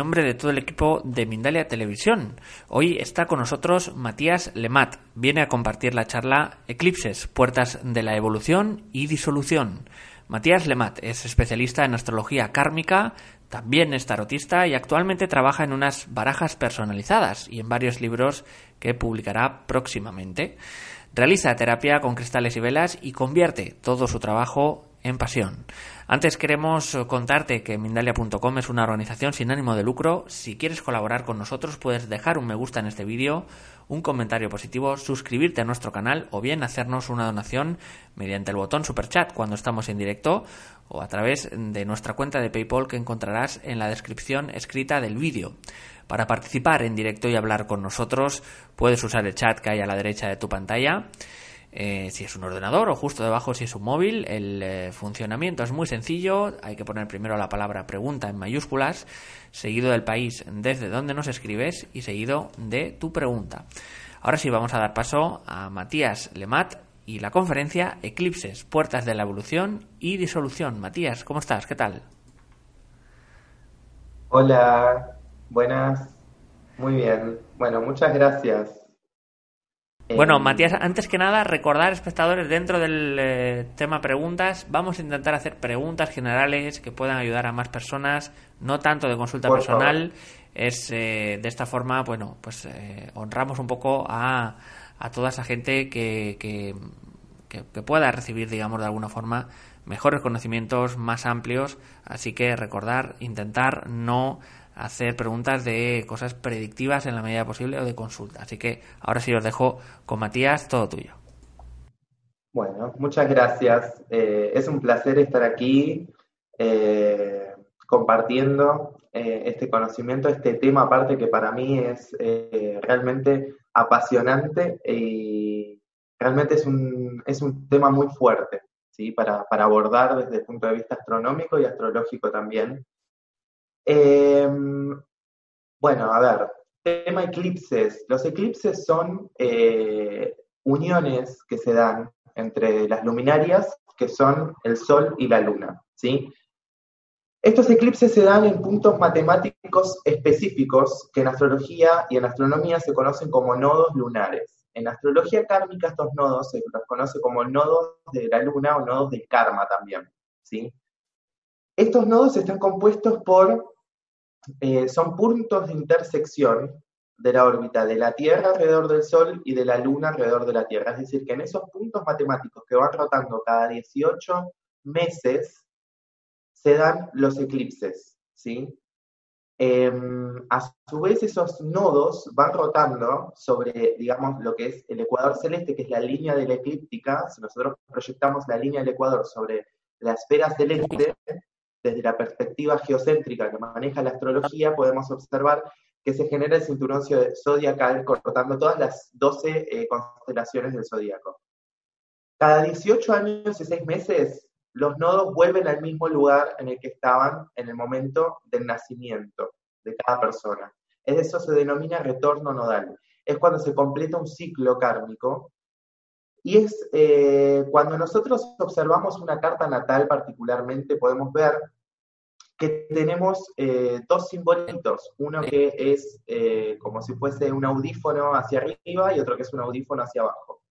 Nombre de todo el equipo de Mindalia Televisión. Hoy está con nosotros Matías Lemat. Viene a compartir la charla Eclipses, Puertas de la Evolución y Disolución. Matías Lemat es especialista en astrología kármica, también es tarotista y actualmente trabaja en unas barajas personalizadas y en varios libros que publicará próximamente. Realiza terapia con cristales y velas y convierte todo su trabajo en pasión. Antes queremos contarte que Mindalia.com es una organización sin ánimo de lucro. Si quieres colaborar con nosotros puedes dejar un me gusta en este vídeo, un comentario positivo, suscribirte a nuestro canal o bien hacernos una donación mediante el botón Super Chat cuando estamos en directo o a través de nuestra cuenta de PayPal que encontrarás en la descripción escrita del vídeo. Para participar en directo y hablar con nosotros puedes usar el chat que hay a la derecha de tu pantalla. Eh, si es un ordenador o justo debajo si es un móvil. El eh, funcionamiento es muy sencillo. Hay que poner primero la palabra pregunta en mayúsculas, seguido del país desde donde nos escribes y seguido de tu pregunta. Ahora sí vamos a dar paso a Matías Lemat y la conferencia Eclipses, Puertas de la Evolución y Disolución. Matías, ¿cómo estás? ¿Qué tal? Hola, buenas, muy bien. Bueno, muchas gracias bueno, em, Matías, antes que nada, recordar, espectadores, dentro del eh, tema preguntas, vamos a intentar hacer preguntas generales que puedan ayudar a más personas, no tanto de consulta personal. Es eh, de esta forma, bueno, pues eh, honramos un poco a, a toda esa gente que, que, que pueda recibir, digamos, de alguna forma mejores conocimientos más amplios. Así que recordar, intentar no hacer preguntas de cosas predictivas en la medida posible o de consulta. Así que ahora sí os dejo con Matías, todo tuyo. Bueno, muchas gracias. Eh, es un placer estar aquí eh, compartiendo eh, este conocimiento, este tema aparte que para mí es realmente apasionante y realmente es un, es un tema muy fuerte ¿sí? para, para abordar desde el punto de vista astronómico y astrológico también. Em, bueno, a ver, tema eclipses. Los eclipses son eh, uniones que se dan entre las luminarias, que son el Sol y la Luna, ¿sí? Estos eclipses se dan en puntos matemáticos específicos que en astrología y en astronomía se conocen como nodos lunares. En astrología kármica estos nodos se los conoce como nodos de la luna o nodos del karma también, ¿sí? Estos nodos están compuestos por, eh, son puntos de intersección de la órbita de la Tierra alrededor del Sol y de la Luna alrededor de la Tierra. Es decir, que en esos puntos matemáticos que van rotando cada 18 meses, se dan los eclipses, ¿sí? Em, a su vez, esos nodos van rotando sobre, digamos, lo que es el ecuador celeste, que es la línea de la eclíptica. Si nosotros proyectamos la línea del ecuador sobre la esfera celeste, desde la perspectiva geocéntrica que maneja la astrología, podemos observar que se genera el cinturón zodiacal cortando todas las 12 eh, constelaciones del zodíaco. Cada 18 años y 6 meses, los nodos vuelven al mismo lugar en el que estaban en el momento del nacimiento de cada persona. Eso se denomina retorno nodal. Es cuando se completa un ciclo kármico y es eh, cuando nosotros observamos una carta natal particularmente, podemos ver que tenemos eh, dos simbolitos, uno que es eh, como si fuese un audífono hacia arriba y otro que es un audífono hacia abajo.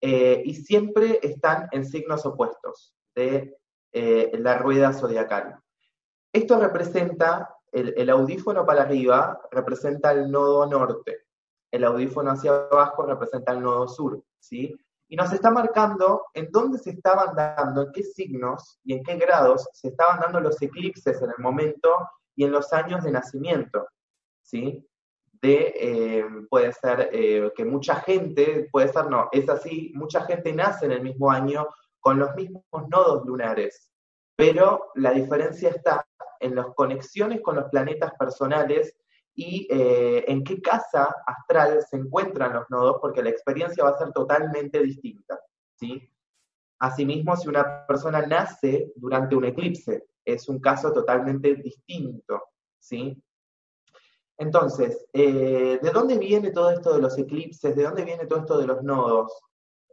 y siempre están en signos opuestos de la rueda zodiacal. Esto representa el, audífono para arriba representa el nodo norte, el audífono hacia abajo representa el nodo sur, ¿sí? Y nos está marcando en dónde se estaban dando, en qué signos y en qué grados se estaban dando los eclipses en el momento y en los años de nacimiento, ¿sí? De, eh, puede ser eh, que mucha gente, puede ser no, es así, mucha gente nace en el mismo año con los mismos nodos lunares, pero la diferencia está en las conexiones con los planetas personales y eh, en qué casa astral se encuentran los nodos, porque la experiencia va a ser totalmente distinta. ¿sí? Asimismo, si una persona nace durante un eclipse, es un caso totalmente distinto. ¿sí? Entonces, eh, ¿de dónde viene todo esto de los eclipses? ¿De dónde viene todo esto de los nodos?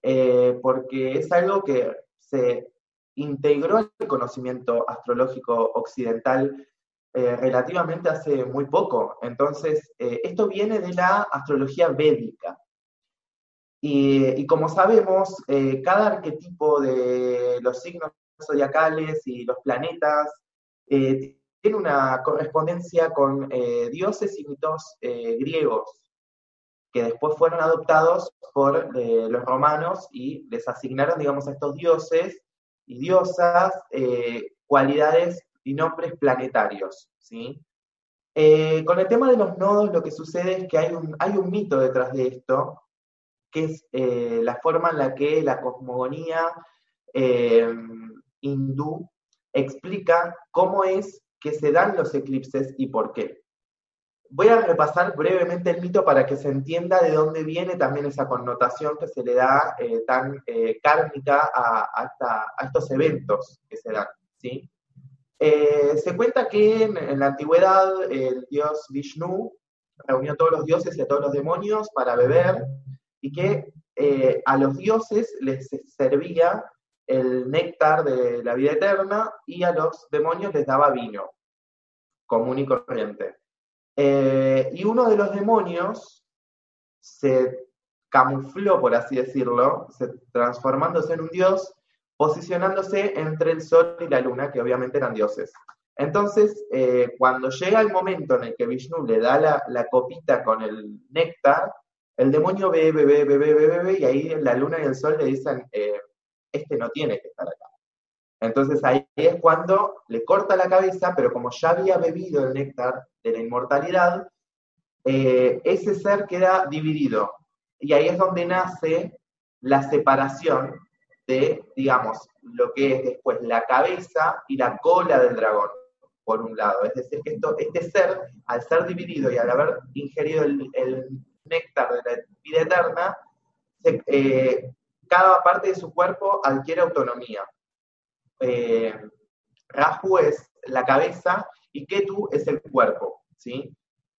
Eh, porque es algo que se integró el conocimiento astrológico occidental eh, relativamente hace muy poco. Entonces, eh, esto viene de la astrología védica. Y, como sabemos, eh, cada arquetipo de los signos zodiacales y los planetas tiene una correspondencia con dioses y mitos griegos que después fueron adoptados por los romanos y les asignaron, digamos, a estos dioses y diosas eh, cualidades y nombres planetarios. ¿sí? Eh, con el tema de los nodos lo que sucede es que hay un, hay un mito detrás de esto, que es eh, la forma en la que la cosmogonía hindú explica cómo es que se dan los eclipses y por qué. Voy a repasar brevemente el mito para que se entienda de dónde viene también esa connotación que se le da eh, tan eh, kármica a, estos eventos que se dan. ¿sí? Eh, se cuenta que en, la antigüedad el dios Vishnu reunió a todos los dioses y a todos los demonios para beber y que a los dioses les servía el néctar de la vida eterna y a los demonios les daba vino común y corriente. Eh, y uno de los demonios se camufló, por así decirlo, transformándose en un dios, posicionándose entre el sol y la luna, que obviamente eran dioses. Entonces, eh, cuando llega el momento en el que Vishnu le da la, copita con el néctar, el demonio bebe, bebe, bebe, bebe, bebe, y ahí la luna y el sol le dicen, eh, este no tiene que estar acá. Entonces ahí es cuando le corta la cabeza, pero como ya había bebido el néctar de la inmortalidad, eh, ese ser queda dividido. Y ahí es donde nace la separación de, digamos, lo que es después la cabeza y la cola del dragón, por un lado. Es decir, que esto, este ser, al ser dividido y al haber ingerido el, néctar de la vida eterna, eh, cada parte de su cuerpo adquiere autonomía eh, Rahu es la cabeza y Ketu es el cuerpo, ¿sí?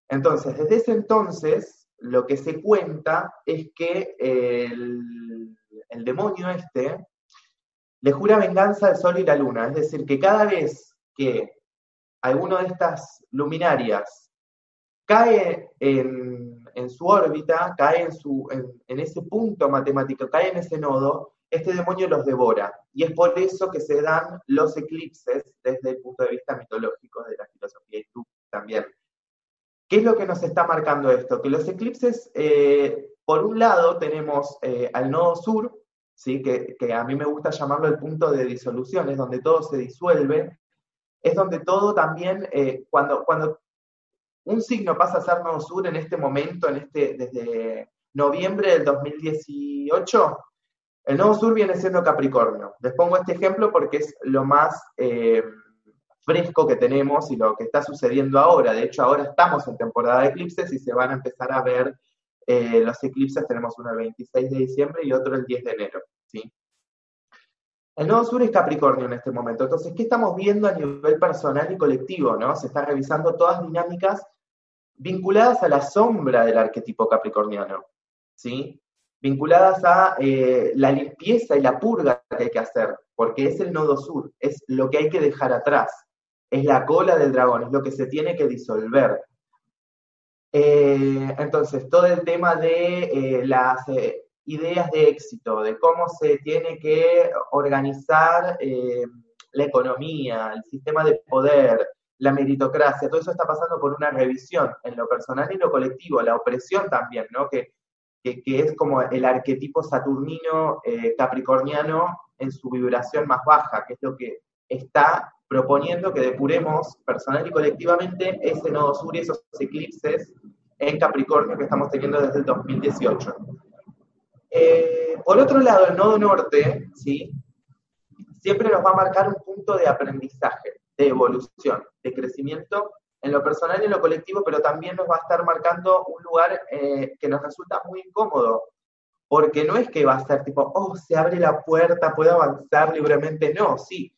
Entonces, desde ese entonces, lo que se cuenta es que el, demonio este le jura venganza al sol y la luna, es decir, que cada vez que alguno de estas luminarias cae en, su órbita, cae en, su, en, ese punto matemático, cae en ese nodo, este demonio los devora. Y es por eso que se dan los eclipses desde el punto de vista mitológico de la filosofía tú también. ¿Qué es lo que nos está marcando esto? Que los eclipses, eh, por un lado, tenemos eh, al nodo sur, ¿sí? Que, a mí me gusta llamarlo el punto de disolución, es donde todo se disuelve, es donde todo también, eh, cuando, cuando un signo pasa a ser nodo sur en este momento, en este, desde noviembre del 2018, el nodo sur viene siendo Capricornio. Les pongo este ejemplo porque es lo más fresco que tenemos y lo que está sucediendo ahora. De hecho, ahora estamos en temporada de eclipses y se van a empezar a ver eh, los eclipses. Tenemos uno el 26 de diciembre y otro el 10 de enero. ¿sí? El nodo sur es Capricornio en este momento. Entonces, ¿qué estamos viendo a nivel personal y colectivo? ¿no? Se está revisando todas dinámicas vinculadas a la sombra del arquetipo capricorniano. ¿sí? vinculadas a eh, la limpieza y la purga que hay que hacer, porque es el nodo sur, es lo que hay que dejar atrás, es la cola del dragón, es lo que se tiene que disolver. Eh, entonces, todo el tema de eh, las ideas de éxito, de cómo se tiene que organizar la economía, el sistema de poder, la meritocracia, todo eso está pasando por una revisión en lo personal y lo colectivo, la opresión también, ¿no? Que, que, es como el arquetipo saturnino eh, capricorniano en su vibración más baja, que es lo que está proponiendo que depuremos personal y colectivamente ese nodo sur y esos eclipses en Capricornio que estamos teniendo desde el 2018. Eh, por otro lado, el nodo norte, ¿sí? siempre nos va a marcar un punto de aprendizaje, de evolución, de crecimiento en lo personal y en lo colectivo, pero también nos va a estar marcando un lugar eh, que nos resulta muy incómodo, porque no es que va a ser tipo, oh, se abre la puerta, puedo avanzar libremente, no, sí,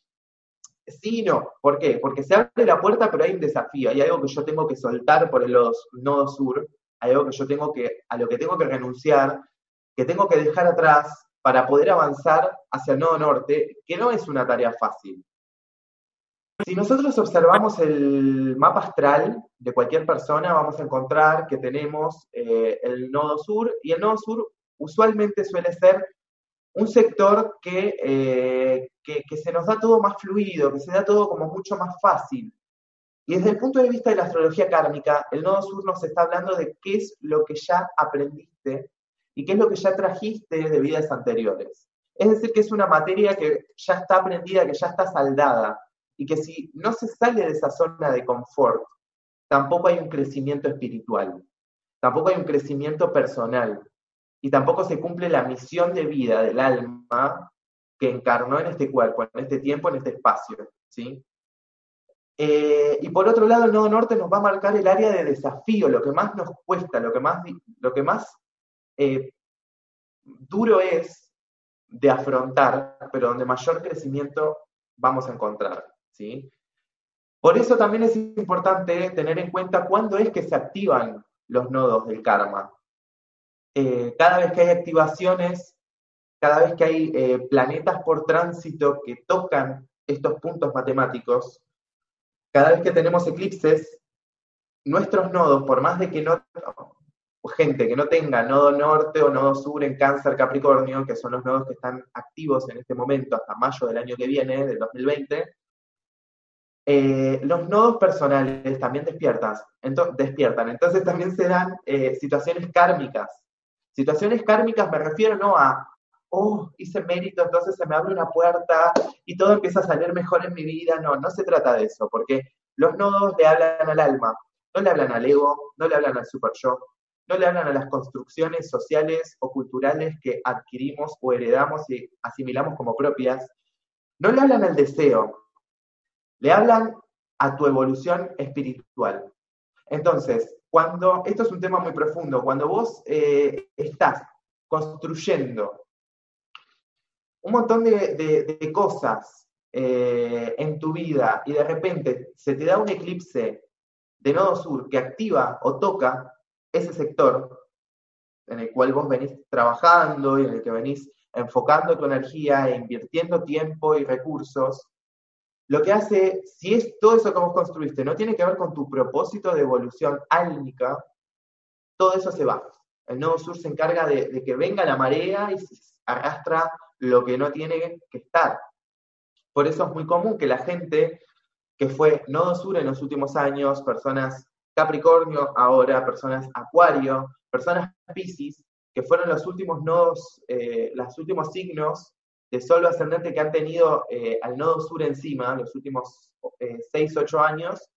sí y no, ¿por qué? Porque se abre la puerta, pero hay un desafío, hay algo que yo tengo que soltar por los nodos sur, hay algo que yo tengo que, a lo que tengo que renunciar, que tengo que dejar atrás, para poder avanzar hacia el nodo norte, que no es una tarea fácil. Si nosotros observamos el mapa astral de cualquier persona, vamos a encontrar que tenemos eh, el nodo sur, y el nodo sur usualmente suele ser un sector eh, que, que, se nos da todo más fluido, que se da todo como mucho más fácil. Y desde el punto de vista de la astrología kármica, el nodo sur nos está hablando de qué es lo que ya aprendiste y qué es lo que ya trajiste de vidas anteriores. Es decir, que es una materia que ya está aprendida, que ya está saldada, y que si no se sale de esa zona de confort, tampoco hay un crecimiento espiritual, tampoco hay un crecimiento personal, y tampoco se cumple la misión de vida del alma que encarnó en este cuerpo, en este tiempo, en este espacio. ¿sí? Eh, y por otro lado, el nodo norte nos va a marcar el área de desafío, lo que más nos cuesta, lo que más, lo que más eh, duro es de afrontar, pero donde mayor crecimiento vamos a encontrar. ¿sí? Por eso también es importante tener en cuenta cuándo es que se activan los nodos del karma. Eh, cada vez que hay activaciones, cada vez que hay eh, planetas por tránsito que tocan estos puntos matemáticos, cada vez que tenemos eclipses, nuestros nodos, por más de que no, gente que no tenga nodo norte o nodo sur en cáncer Capricornio, que son los nodos que están activos en este momento hasta mayo del año que viene, del 2020, eh, los nodos personales también despiertan, despiertan. entonces también se dan situaciones kármicas. Situaciones kármicas me refiero no a, oh, hice mérito, entonces se me abre una puerta y todo empieza a salir mejor en mi vida. No, no se trata de eso, porque los nodos le hablan al alma, no le hablan al ego, no le hablan al super yo, no le hablan a las construcciones sociales o culturales que adquirimos o heredamos y asimilamos como propias, no le hablan al deseo, le hablan a tu evolución espiritual. Entonces, cuando, esto es un tema muy profundo, cuando vos eh, estás construyendo un montón de, cosas eh, en tu vida y de repente se te da un eclipse de nodo sur que activa o toca ese sector en el cual vos venís trabajando y en el que venís enfocando tu energía e invirtiendo tiempo y recursos, lo que hace, si es todo eso que vos construiste, no tiene que ver con tu propósito de evolución álmica, todo eso se va. El nodo sur se encarga de, que venga la marea y se arrastra lo que no tiene que estar. Por eso es muy común que la gente que fue nodo sur en los últimos años, personas Capricornio ahora, personas Acuario, personas Pisces, que fueron los últimos nodos, eh, los últimos signos de Sol ascendente que han tenido eh, al nodo sur encima, los últimos 6, eh, 8 años,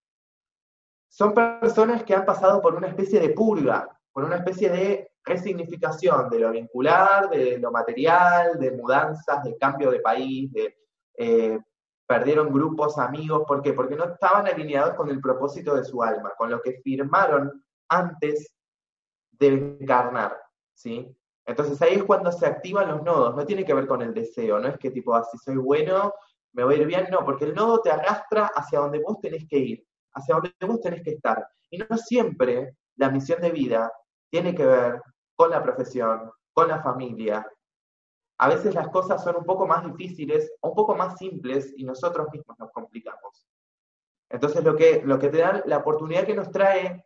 son personas que han pasado por una especie de purga, por una especie de resignificación de lo vincular, de lo material, de mudanzas, de cambio de país, de perdieron grupos, amigos, ¿por qué? Porque no estaban alineados con el propósito de su alma, con lo que firmaron antes de encarnar, ¿sí? Entonces ahí es cuando se activan los nodos, no tiene que ver con el deseo, no es que tipo, así ah, soy bueno, me voy a ir bien, no, porque el nodo te arrastra hacia donde vos tenés que ir, hacia donde vos tenés que estar. Y no siempre la misión de vida tiene que ver con la profesión, con la familia, a veces las cosas son un poco más difíciles, un poco más simples y nosotros mismos nos complicamos. Entonces lo que, lo que te da la oportunidad que nos trae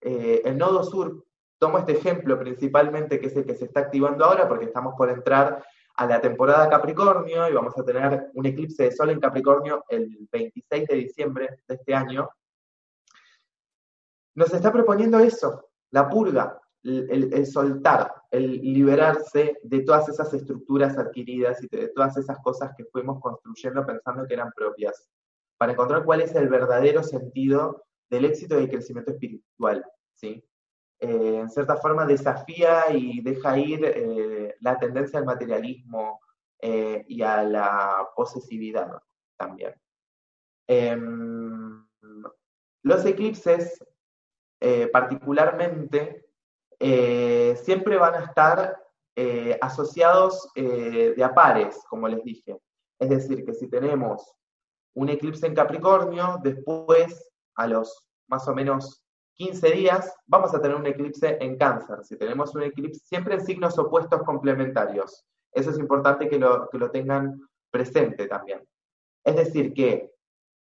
eh, el nodo sur, tomo este ejemplo principalmente que es el que se está activando ahora porque estamos por entrar a la temporada Capricornio y vamos a tener un eclipse de Sol en Capricornio el 26 de diciembre de este año, nos está proponiendo eso, la purga, el, soltar, el liberarse de todas esas estructuras adquiridas y de todas esas cosas que fuimos construyendo pensando que eran propias, para encontrar cuál es el verdadero sentido del éxito y del crecimiento espiritual. Eh, en cierta forma desafía y deja ir eh, la tendencia al materialismo eh, y a la posesividad también. Em, los eclipses, particularmente, siempre van a estar asociados de a pares, como les dije. Es decir, que si tenemos un eclipse en Capricornio, después, a los más o menos 15 días, vamos a tener un eclipse en cáncer. Si tenemos un eclipse, siempre en signos opuestos complementarios. Eso es importante que lo, que lo tengan presente también. Es decir, que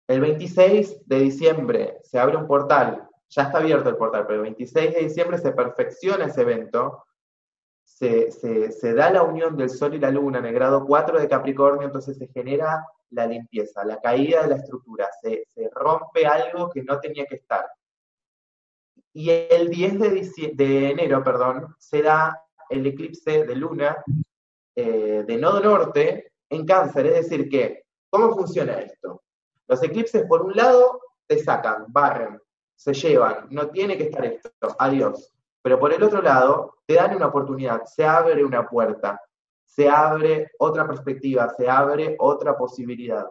el 26 de diciembre se abre un portal, ya está abierto el portal, pero el 26 de diciembre se perfecciona ese evento, se, da la unión del Sol y la Luna en el grado 4 de Capricornio, entonces se genera la limpieza, la caída de la estructura, se rompe algo que no tenía que estar. Y el 10 de, enero, perdón, se da el eclipse de luna eh, de nodo norte en cáncer. Es decir, que, ¿cómo funciona esto? Los eclipses, por un lado, te sacan, barren, se llevan, no tiene que estar esto, adiós. Pero por el otro lado, te dan una oportunidad, se abre una puerta, se abre otra perspectiva, se abre otra posibilidad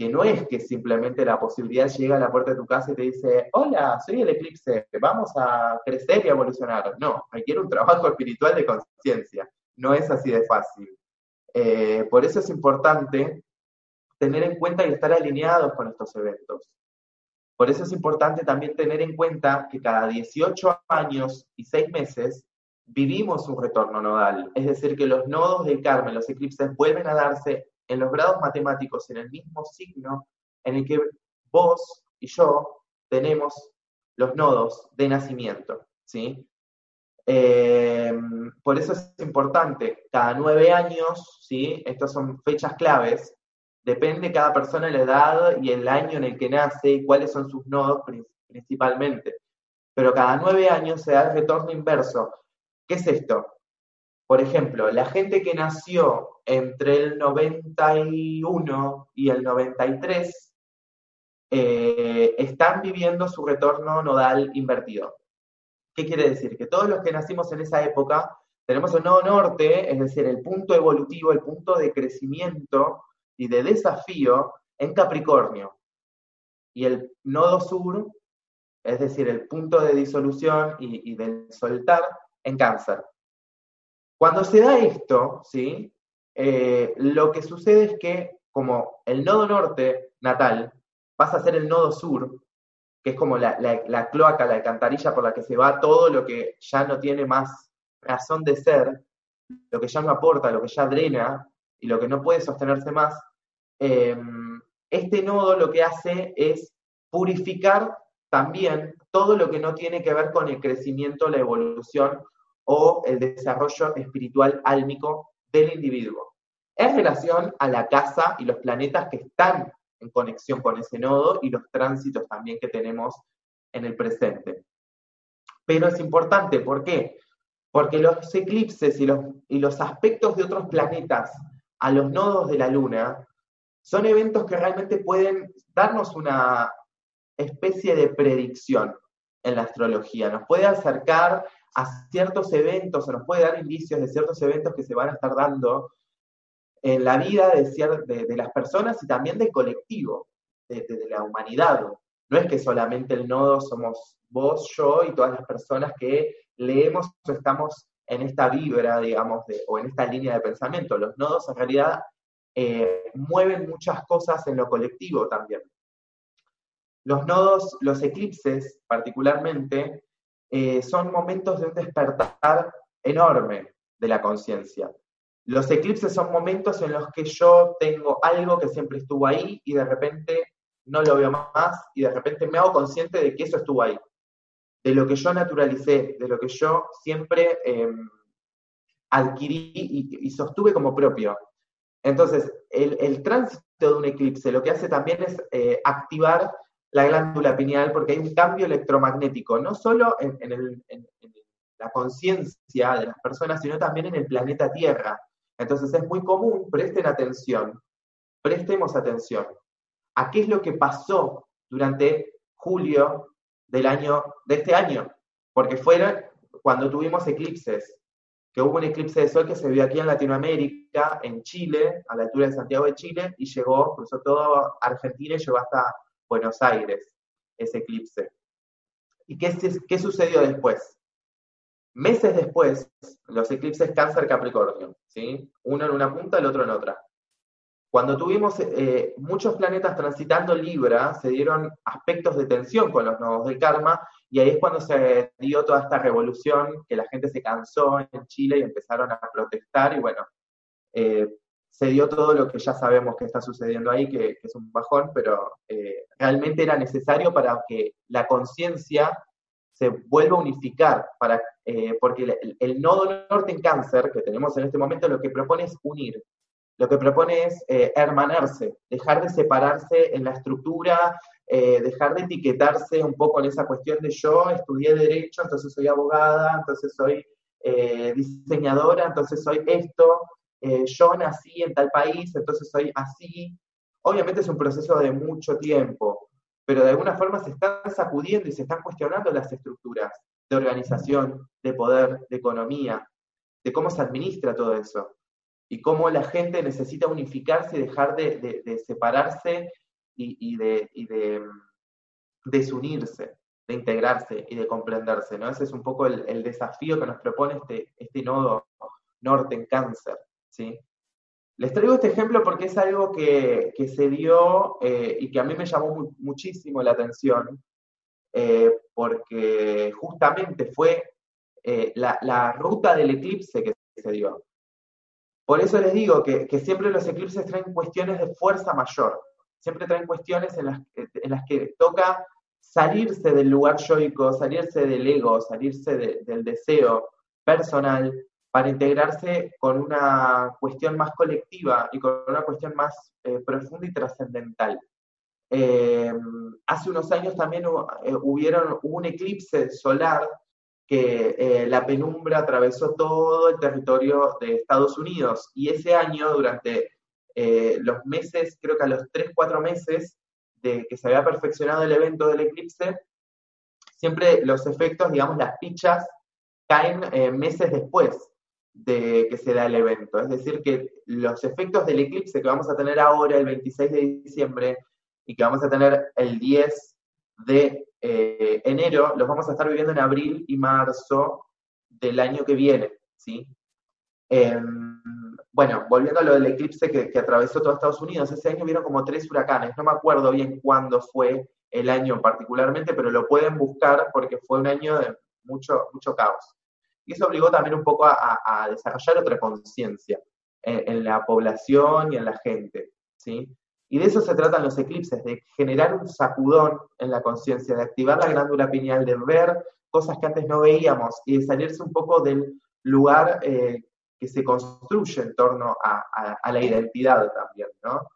que no es que simplemente la posibilidad llega a la puerta de tu casa y te dice, hola, soy el eclipse, vamos a crecer y evolucionar. No, requiere un trabajo espiritual de conciencia. No es así de fácil. Eh, por eso es importante tener en cuenta y estar alineados con estos eventos. Por eso es importante también tener en cuenta que cada 18 años y 6 meses vivimos un retorno nodal, es decir, que los nodos del Carmen, los eclipses, vuelven a darse en los grados matemáticos en el mismo signo en el que vos y yo tenemos los nodos de nacimiento, ¿sí? Eh, por eso es importante, cada nueve años, ¿sí? Estas son fechas claves, depende cada persona la edad y el año en el que nace y cuáles son sus nodos principalmente. Pero cada nueve años se da el retorno inverso. ¿Qué es esto? Por ejemplo, la gente que nació entre el 91 y el 93 eh, están viviendo su retorno nodal invertido. ¿Qué quiere decir? Que todos los que nacimos en esa época tenemos el nodo norte, es decir, el punto evolutivo, el punto de crecimiento y de desafío en Capricornio. Y el nodo sur, es decir, el punto de disolución y, y del soltar en cáncer. Cuando se da esto, ¿sí? Eh, lo que sucede es que como el nodo norte natal pasa a ser el nodo sur, que es como la, cloaca, la alcantarilla por la que se va todo lo que ya no tiene más razón de ser, lo que ya no aporta, lo que ya drena y lo que no puede sostenerse más, em, este nodo lo que hace es purificar también todo lo que no tiene que ver con el crecimiento, la evolución o el desarrollo espiritual álmico del individuo. En relación a la casa y los planetas que están en conexión con ese nodo y los tránsitos también que tenemos en el presente. Pero es importante, ¿por qué? Porque los eclipses y los, y los aspectos de otros planetas a los nodos de la Luna son eventos que realmente pueden darnos una especie de predicción en la astrología, nos puede acercar a ciertos eventos o nos puede dar indicios de ciertos eventos que se van a estar dando en la vida de, de, las personas y también del colectivo, de, la humanidad. No es que solamente el nodo somos vos, yo y todas las personas que leemos o estamos en esta vibra, digamos, o en esta línea de pensamiento. Los nodos en realidad eh, mueven muchas cosas en lo colectivo también. Los nodos, los eclipses particularmente, eh, son momentos de un despertar enorme de la conciencia. Los eclipses son momentos en los que yo tengo algo que siempre estuvo ahí y de repente no lo veo más y de repente me hago consciente de que eso estuvo ahí, de lo que yo naturalicé, de lo que yo siempre em, adquirí y, sostuve como propio. Entonces, el, tránsito de un eclipse lo que hace también es eh, activar la glándula pineal porque hay un cambio electromagnético, no solo en, la conciencia de las personas, sino también en el planeta Tierra. Entonces es muy común, presten atención, prestemos atención a qué es lo que pasó durante julio del año, de este año, porque fueron cuando tuvimos eclipses, que hubo un eclipse de sol que se vio aquí en Latinoamérica, en Chile, a la altura de Santiago de Chile, y llegó, cruzó todo Argentina y llegó hasta Buenos Aires, ese eclipse. ¿Y qué, sucedió después? Meses después, los eclipses Cáncer-Capricornio, ¿sí? Uno en una punta, el otro en otra. Cuando tuvimos eh, muchos planetas transitando Libra, se dieron aspectos de tensión con los nodos del karma, y ahí es cuando se dio toda esta revolución, que la gente se cansó en Chile y empezaron a protestar, y bueno, eh, se dio todo lo que ya sabemos que está sucediendo ahí, que, es un bajón, pero eh, realmente era necesario para que la conciencia se vuelva a unificar, para, porque el, el nodo norte en cáncer que tenemos en este momento lo que propone es unir lo que propone es eh, hermanarse, dejar de separarse en la estructura, eh, dejar de etiquetarse un poco en esa cuestión de yo estudié derecho, entonces soy abogada, entonces soy eh, diseñadora, entonces soy esto, yo nací en tal país, entonces soy así. Obviamente es un proceso de mucho tiempo, pero de alguna forma se están sacudiendo y se están cuestionando las estructuras de organización, de poder, de economía, de cómo se administra todo eso y cómo la gente necesita unificarse y dejar de, separarse y, de, mm, desunirse, de integrarse y de comprenderse. ¿no? Ese es un poco el, desafío que nos propone este, este nodo norte en cáncer. ¿Sí? Les traigo este ejemplo porque es algo que, se dio eh, y que a mí me llamó muchísimo la atención, eh, porque justamente fue eh, la, la, ruta del eclipse que se dio. Por eso les digo que, siempre los eclipses traen cuestiones de fuerza mayor, siempre traen cuestiones en las, en las que toca salirse del lugar yoico, salirse del ego, salirse del deseo personal para integrarse con una cuestión más colectiva y con una cuestión más eh, profunda y trascendental. Eh, hace unos años también eh, hubieron, un eclipse solar que la penumbra atravesó todo el territorio de Estados Unidos y ese año, durante los meses, creo que a los 3, 4 meses de que se había perfeccionado el evento del eclipse, siempre los efectos, digamos, las pichas caen meses después de que se da el evento. Es decir, que los efectos del eclipse que vamos a tener ahora, el 26 de diciembre, y que vamos a tener el 10 de eh, enero los vamos a estar viviendo en abril y marzo del año que viene, ¿sí? Em, bueno, volviendo a lo del eclipse que, atravesó todo Estados Unidos, ese año vieron como tres huracanes, no me acuerdo bien cuándo fue el año particularmente, pero lo pueden buscar porque fue un año de mucho, mucho caos. Y eso obligó también un poco a, desarrollar otra conciencia en, la población y en la gente, ¿sí? Y de eso se tratan los eclipses, de generar un sacudón en la conciencia, de activar la glándula pineal, de ver cosas que antes no veíamos y de salirse un poco del lugar eh, que se construye en torno a, la identidad también. ¿no?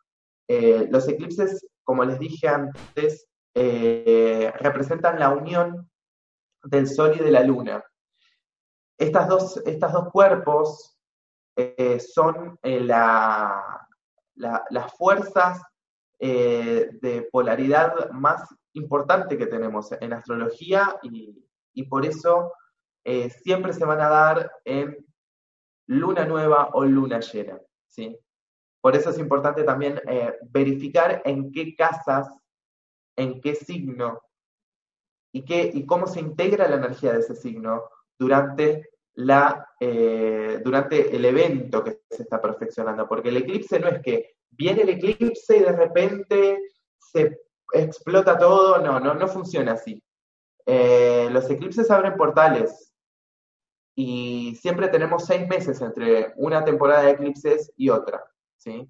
Eh, los eclipses, como les dije antes, eh, representan la unión del Sol y de la Luna. Estas dos, estos dos cuerpos son la, las fuerzas eh, de polaridad más importante que tenemos en astrología y, por eso eh, siempre se van a dar en luna nueva o luna llena. ¿sí? Por eso es importante también eh, verificar en qué casas, en qué signo y, qué, y cómo se integra la energía de ese signo durante la, eh, durante el evento que se está perfeccionando, porque el eclipse no es que viene el eclipse y de repente se explota todo, no, no, no funciona así. Eh, los eclipses abren portales y siempre tenemos seis meses entre una temporada de eclipses y otra, ¿sí?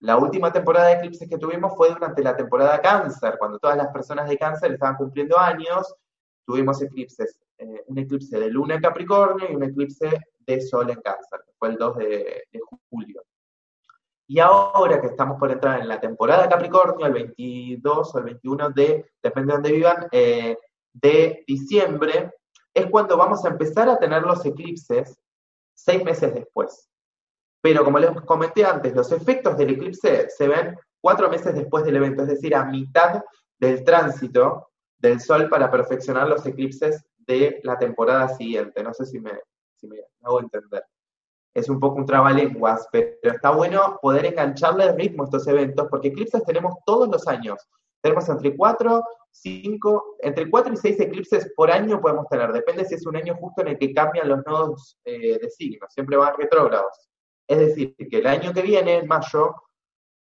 La última temporada de eclipses que tuvimos fue durante la temporada cáncer, cuando todas las personas de cáncer estaban cumpliendo años, tuvimos eclipses eh, un eclipse de luna en Capricornio y un eclipse de Sol en Cáncer, fue el 2 de, julio. Y ahora que estamos por entrar en la temporada de Capricornio, el 22 o el 21 de, depende de vivan, eh, de diciembre, es cuando vamos a empezar a tener los eclipses seis meses después. Pero como les comenté antes, los efectos del eclipse se ven cuatro meses después del evento, es decir, a mitad del tránsito del Sol para perfeccionar los eclipses de la temporada siguiente. No sé si me, si me hago entender. Es un poco un trabalenguas, pero está bueno poder engancharle el ritmo a estos eventos, porque eclipses tenemos todos los años. Tenemos entre 4, 5, entre 4 y 6 eclipses por año podemos tener. Depende si es un año justo en el que cambian los nodos eh, de signos. Siempre van retrógrados. Es decir, que el año que viene, en mayo,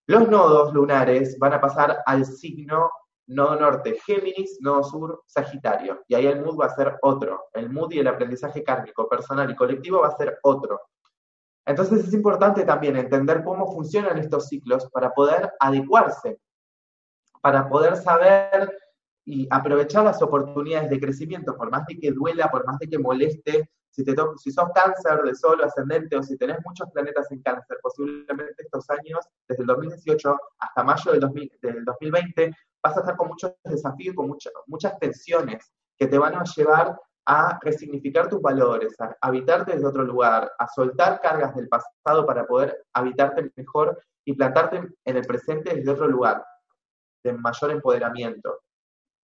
los nodos lunares van a pasar al signo nodo norte Géminis, nodo sur Sagitario. Y ahí el mood va a ser otro. El mood y el aprendizaje kármico, personal y colectivo va a ser otro. Entonces es importante también entender cómo funcionan estos ciclos para poder adecuarse, para poder saber y aprovechar las oportunidades de crecimiento, por más de que duela, por más de que moleste, si, te si sos cáncer de sol ascendente o si tenés muchos planetas en cáncer, posiblemente estos años, desde el 2018 hasta mayo del, 2020, vas a estar con muchos desafíos, con muchas tensiones que te van a llevar a resignificar tus valores, a habitarte desde otro lugar, a soltar cargas del pasado para poder habitarte mejor y plantarte en el presente desde otro lugar, de mayor empoderamiento.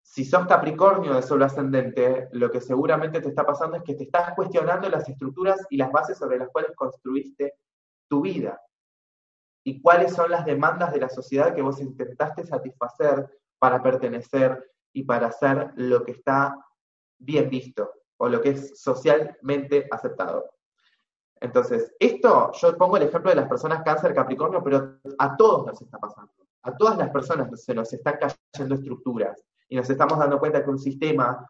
Si sos Capricornio de Sol ascendente, lo que seguramente te está pasando es que te estás cuestionando las estructuras y las bases sobre las cuales construiste tu vida. Y cuáles son las demandas de la sociedad que vos intentaste satisfacer para pertenecer y para hacer lo que está bien visto o lo que es socialmente aceptado. Entonces, esto, yo pongo el ejemplo de las personas cáncer Capricornio, pero a todos nos está pasando. A todas las personas se nos están cayendo estructuras y nos estamos dando cuenta que un sistema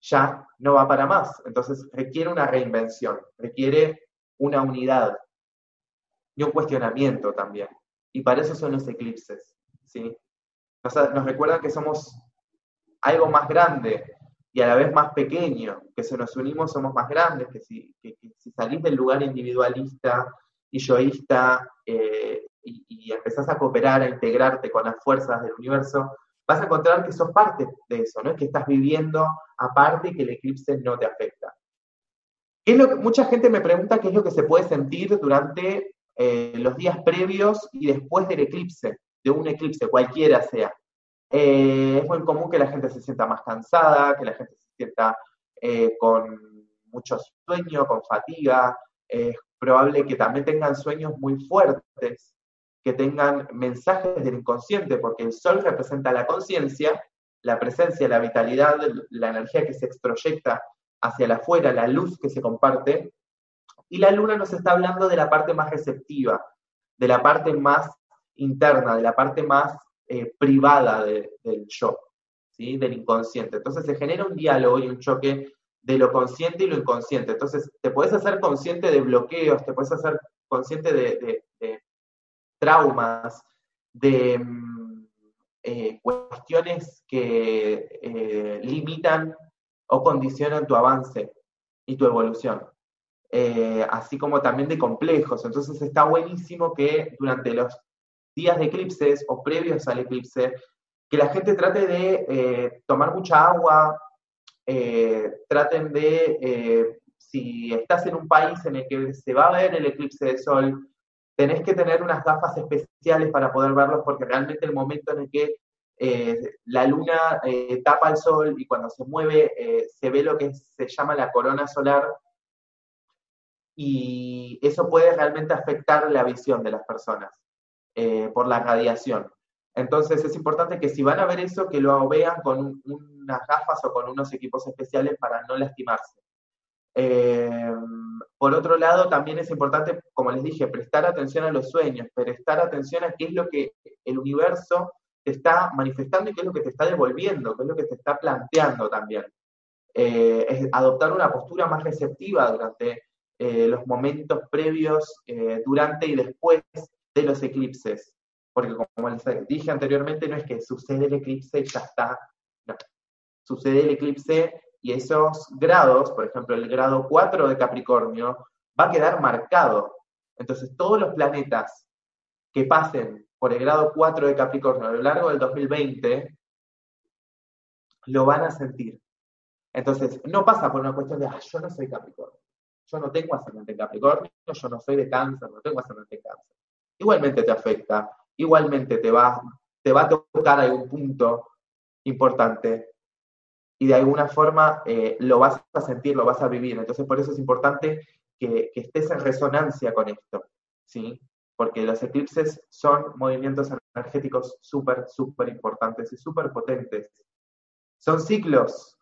ya no va para más. Entonces, requiere una reinvención, requiere una unidad y un cuestionamiento también. Y para eso son los eclipses. ¿sí? Nos, nos recuerdan que somos algo más grande, y a la vez más pequeño, que si nos unimos somos más grandes, que si, si salís del lugar individualista y yoísta eh, y, y, empezás a cooperar, a integrarte con las fuerzas del universo, vas a encontrar que sos parte de eso, ¿no? que estás viviendo aparte y que el eclipse no te afecta. ¿Qué es lo que, mucha gente me pregunta qué es lo que se puede sentir durante eh, los días previos y después del eclipse, de un eclipse, cualquiera sea. Eh, es muy común que la gente se sienta más cansada, que la gente se sienta eh, con mucho sueño, con fatiga. Es probable que también tengan sueños muy fuertes, que tengan mensajes del inconsciente, porque el sol representa la conciencia, la presencia, la vitalidad, la energía que se extroyecta hacia el afuera, la luz que se comparte. Y la luna nos está hablando de la parte más receptiva, de la parte más interna, de la parte más eh, privada del yo, ¿sí? del inconsciente. Entonces se genera un diálogo y un choque de lo consciente y lo inconsciente. Entonces te puedes hacer consciente de bloqueos, te puedes hacer consciente de, traumas, de mm, eh, cuestiones que eh, limitan o condicionan tu avance y tu evolución. así como también de complejos. Entonces está buenísimo que durante los días de eclipses o previos al eclipse, que la gente trate de eh, tomar mucha agua, eh, traten de, eh, si estás en un país en el que se va a ver el eclipse de sol, tenés que tener unas gafas especiales para poder verlos porque realmente el momento en el que la luna tapa el sol y cuando se mueve se ve lo que se llama la corona solar y eso puede realmente afectar la visión de las personas. Eh, por la radiación. Entonces es importante que si van a ver eso, que lo vean con unas gafas o con unos equipos especiales para no lastimarse. Eh, por otro lado, también es importante, como les dije, prestar atención a los sueños, prestar atención a qué es lo que el universo te está manifestando y qué es lo que te está devolviendo, qué es lo que te está planteando también. Eh, es adoptar una postura más receptiva durante los momentos previos, durante y después de los eclipses. Porque como les dije anteriormente, no es que sucede el eclipse y ya está. No. Sucede el eclipse y esos grados, por ejemplo, el grado 4 de Capricornio, va a quedar marcado. Entonces, todos los planetas que pasen por el grado 4 de Capricornio a lo largo del 2020 lo van a sentir. Entonces, no pasa por una cuestión de, ah, yo no soy Capricornio, yo no tengo ascendente en Capricornio, yo no soy de cáncer, no tengo ascendente en cáncer. Igualmente te afecta, igualmente te va, te va a tocar algún punto importante y de alguna forma eh, lo vas a sentir, lo vas a vivir. Entonces, por eso es importante que, estés en resonancia con esto, ¿sí? Porque los eclipses son movimientos energéticos súper, súper importantes y súper potentes. Son ciclos,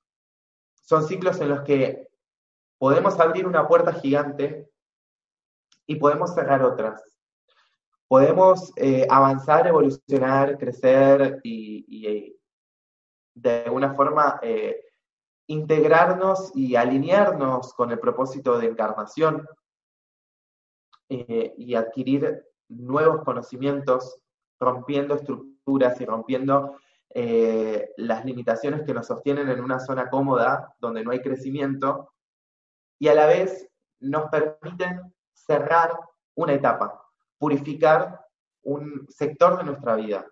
son ciclos en los que podemos abrir una puerta gigante y podemos cerrar otras. Podemos eh, avanzar, evolucionar, crecer y, de alguna forma eh, integrarnos y alinearnos con el propósito de encarnación eh, y adquirir nuevos conocimientos, rompiendo estructuras y rompiendo eh, las limitaciones que nos sostienen en una zona cómoda donde no hay crecimiento y a la vez nos permiten cerrar una etapa, purificar un sector de nuestra vida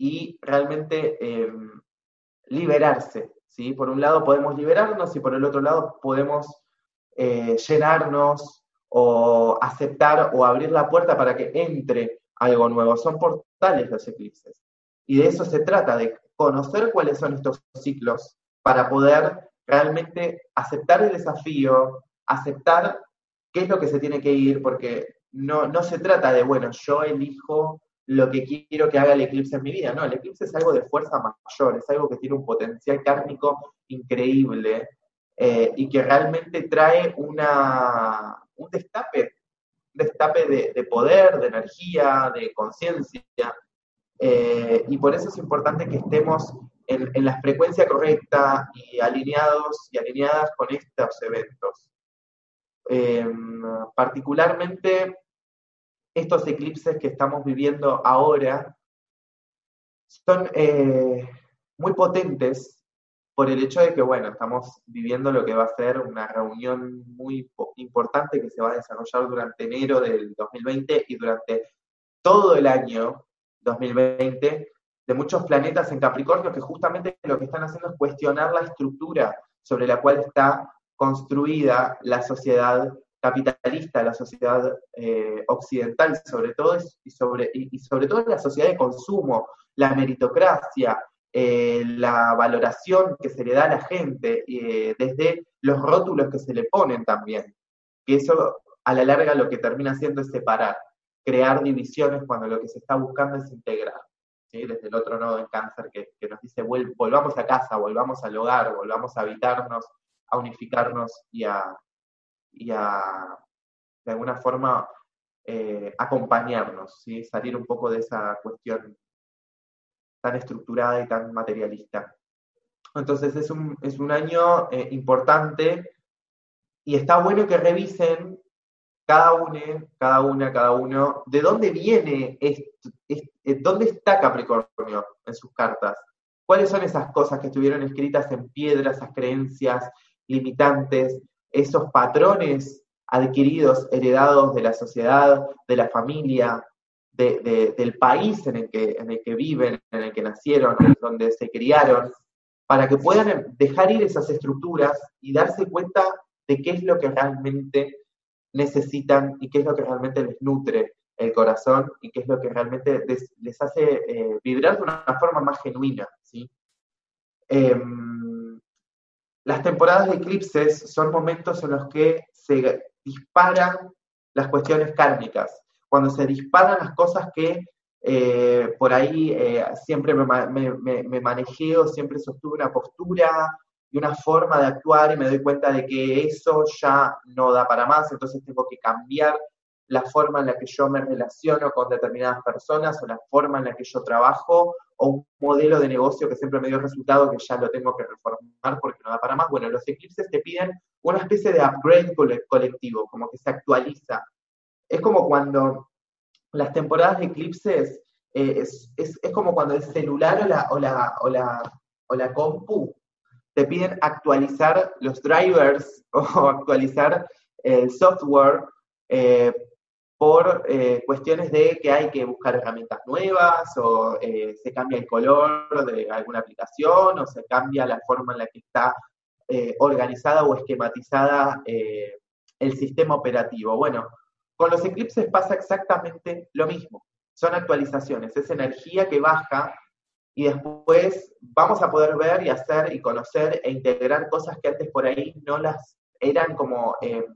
y realmente em, liberarse. ¿sí? Por un lado podemos liberarnos y por el otro lado podemos eh, llenarnos o aceptar o abrir la puerta para que entre algo nuevo. Son portales los eclipses. Y de eso se trata, de conocer cuáles son estos ciclos para poder realmente aceptar el desafío, aceptar qué es lo que se tiene que ir, porque no, no se trata de, bueno, yo elijo lo que quiero que haga el eclipse en mi vida. No, el eclipse es algo de fuerza mayor, es algo que tiene un potencial kármico increíble eh, y que realmente trae una, un destape, un destape de, poder, de energía, de conciencia. Eh, y por eso es importante que estemos en, en, la frecuencia correcta y alineados y alineadas con estos eventos. Em, particularmente estos eclipses que estamos viviendo ahora son eh, muy potentes por el hecho de que, bueno, estamos viviendo lo que va a ser una reunión muy importante que se va a desarrollar durante enero del 2020 y durante todo el año 2020 de muchos planetas en Capricornio que justamente lo que están haciendo es cuestionar la estructura sobre la cual está construida la sociedad capitalista, la sociedad eh, occidental sobre todo, y sobre, y, sobre todo la sociedad de consumo, la meritocracia, eh, la valoración que se le da a la gente, eh, desde los rótulos que se le ponen también, que eso a la larga lo que termina haciendo es separar, crear divisiones cuando lo que se está buscando es integrar. Desde el otro nodo en cáncer que, que nos dice, volvamos a casa, volvamos al hogar, volvamos a habitarnos, a unificarnos y a, y a, de alguna forma, eh, acompañarnos, ¿sí? salir un poco de esa cuestión tan estructurada y tan materialista. Entonces es un, es un año eh, importante y está bueno que revisen cada uno, cada una, cada uno, de dónde viene, eh, dónde está Capricornio en sus cartas. ¿Cuáles son esas cosas que estuvieron escritas en piedra, esas creencias limitantes, esos patrones adquiridos, heredados de la sociedad, de la familia, del país en el, que, en el que viven, en el que nacieron, donde se criaron, para que puedan dejar ir esas estructuras y darse cuenta de qué es lo que realmente necesitan y qué es lo que realmente les nutre el corazón y qué es lo que realmente les, hace eh, vibrar de una forma más genuina. ¿sí? Em, las temporadas de eclipses son momentos en los que se disparan las cuestiones kármicas, cuando se disparan las cosas que eh, por ahí eh, siempre me, me, manejeo, siempre sostuve una postura y una forma de actuar y me doy cuenta de que eso ya no da para más, entonces tengo que cambiar la forma en la que yo me relaciono con determinadas personas o la forma en la que yo trabajo o un modelo de negocio que siempre me dio resultado que ya lo tengo que reformar porque no da para más. Bueno, los eclipses te piden una especie de upgrade colectivo, como que se actualiza. Es como cuando las temporadas de eclipses, eh, es, es, es, como cuando el celular o la, o la, o la, o la compu te piden actualizar los drivers o actualizar el software eh, por eh, cuestiones de que hay que buscar herramientas nuevas o eh, se cambia el color de alguna aplicación o se cambia la forma en la que está organizada o esquematizada el sistema operativo. Bueno, con los eclipses pasa exactamente lo mismo. Son actualizaciones, es energía que baja y después vamos a poder ver y hacer y conocer e integrar cosas que antes por ahí no las eran como, eh,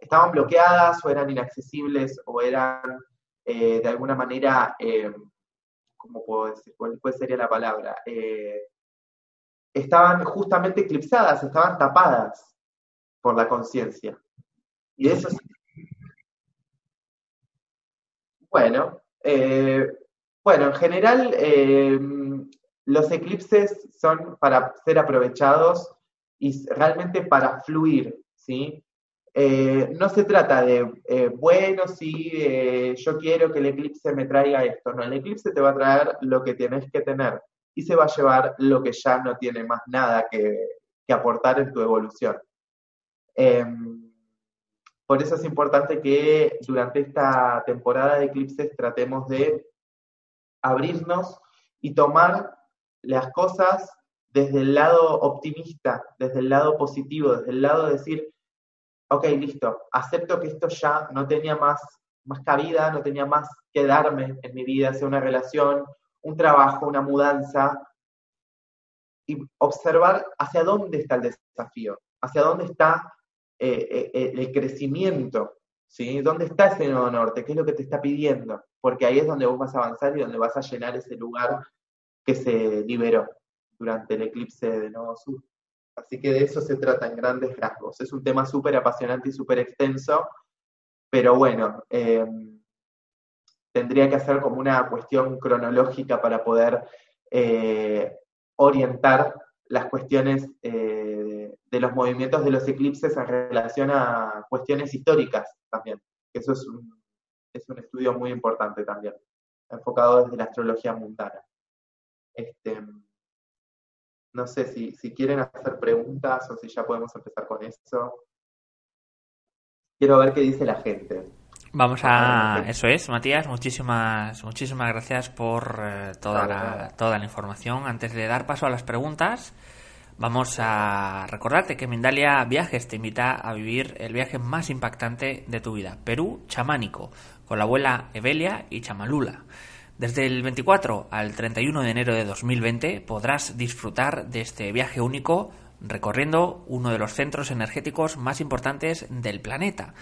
estaban bloqueadas o eran inaccesibles o eran eh, de alguna manera, eh, ¿cómo puedo decir? ¿Cuál, sería la palabra? estaban justamente eclipsadas, estaban tapadas por la conciencia. Y eso es... Bueno, bueno, en general, los eclipses son para ser aprovechados y realmente para fluir, ¿sí? Eh, no se trata de, eh, bueno, sí, eh, yo quiero que el eclipse me traiga esto. No, el eclipse te va a traer lo que tienes que tener y se va a llevar lo que ya no tiene más nada que, que aportar en tu evolución. Em, por eso es importante que durante esta temporada de eclipses tratemos de abrirnos y tomar las cosas desde el lado optimista, desde el lado positivo, desde el lado de decir, ok, listo, acepto que esto ya no tenía más, más cabida, no tenía más que darme en mi vida, sea una relación, un trabajo, una mudanza, y observar hacia dónde está el desafío, hacia dónde está eh, eh, eh, el crecimiento, ¿sí? ¿Dónde está ese nuevo norte? ¿Qué es lo que te está pidiendo? Porque ahí es donde vos vas a avanzar y donde vas a llenar ese lugar que se liberó durante el eclipse de Nodo Sur. Así que de eso se trata en grandes rasgos. Es un tema súper apasionante y súper extenso, pero bueno, eh, tendría que hacer como una cuestión cronológica para poder eh, orientar las cuestiones eh, de los movimientos de los eclipses en relación a cuestiones históricas también. Eso es un, es un estudio muy importante también, enfocado desde la astrología mundana. Este, no sé si, si quieren hacer preguntas o si ya podemos empezar con eso. Quiero ver qué dice la gente. Vamos a eso es, Matías. Muchísimas muchísimas gracias por eh, toda la toda la información. Antes de dar paso a las preguntas, Vamos a recordarte que Mindalia Viajes te invita a vivir el viaje más impactante de tu vida, Perú chamánico, con la abuela Evelia y Chamalula. Desde el 24 al 31 de enero de 2020 podrás disfrutar de este viaje único recorriendo uno de los centros energéticos más importantes del planeta.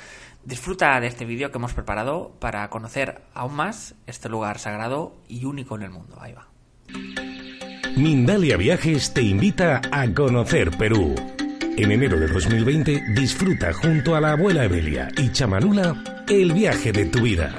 Disfruta de este vídeo que hemos preparado para conocer aún más este lugar sagrado y único en el mundo. Ahí va. Mindalia Viajes te invita a conocer Perú. En enero de 2020 disfruta junto a la abuela Evelia y Chamanula el viaje de tu vida.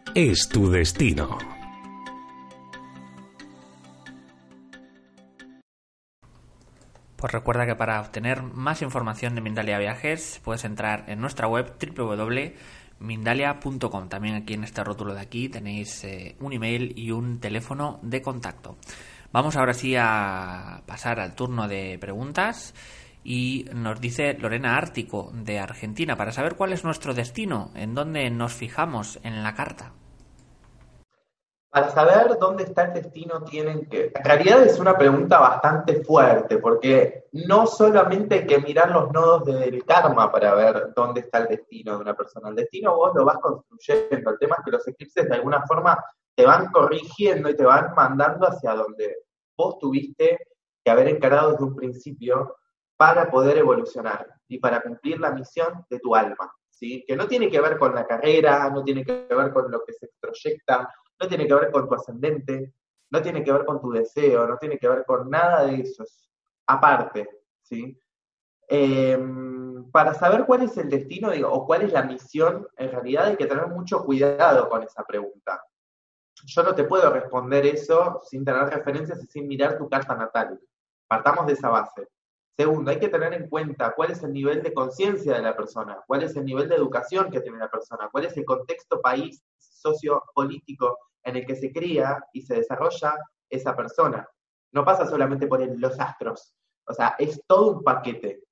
es tu destino. Pues recuerda que para obtener más información de Mindalia Viajes puedes entrar en nuestra web www mindalia.com. También aquí en este rótulo de aquí tenéis eh, un email y un teléfono de contacto. Vamos ahora sí a pasar al turno de preguntas y nos dice Lorena Ártico de Argentina para saber cuál es nuestro destino, en dónde nos fijamos en la carta. Para saber dónde está el destino tienen que... En realidad es una pregunta bastante fuerte, porque no solamente hay que mirar los nodos del karma para ver dónde está el destino de una persona. El destino vos lo vas construyendo. El tema es que los eclipses de alguna forma te van corrigiendo y te van mandando hacia donde vos tuviste que haber encarado desde un principio para poder evolucionar y para cumplir la misión de tu alma. ¿sí? Que no tiene que ver con la carrera, no tiene que ver con lo que se proyecta no tiene que ver con tu ascendente, no tiene que ver con tu deseo, no tiene que ver con nada de eso. Es aparte, ¿sí? Em, para saber cuál es el destino o cuál es la misión, en realidad hay que tener mucho cuidado con esa pregunta. Yo no te puedo responder eso sin tener referencias y sin mirar tu carta natal. Partamos de esa base. Segundo, hay que tener en cuenta cuál es el nivel de conciencia de la persona, cuál es el nivel de educación que tiene la persona, cuál es el contexto país sociopolítico en el que se cría y se desarrolla esa persona. No pasa solamente por los astros, o sea, es todo un paquete.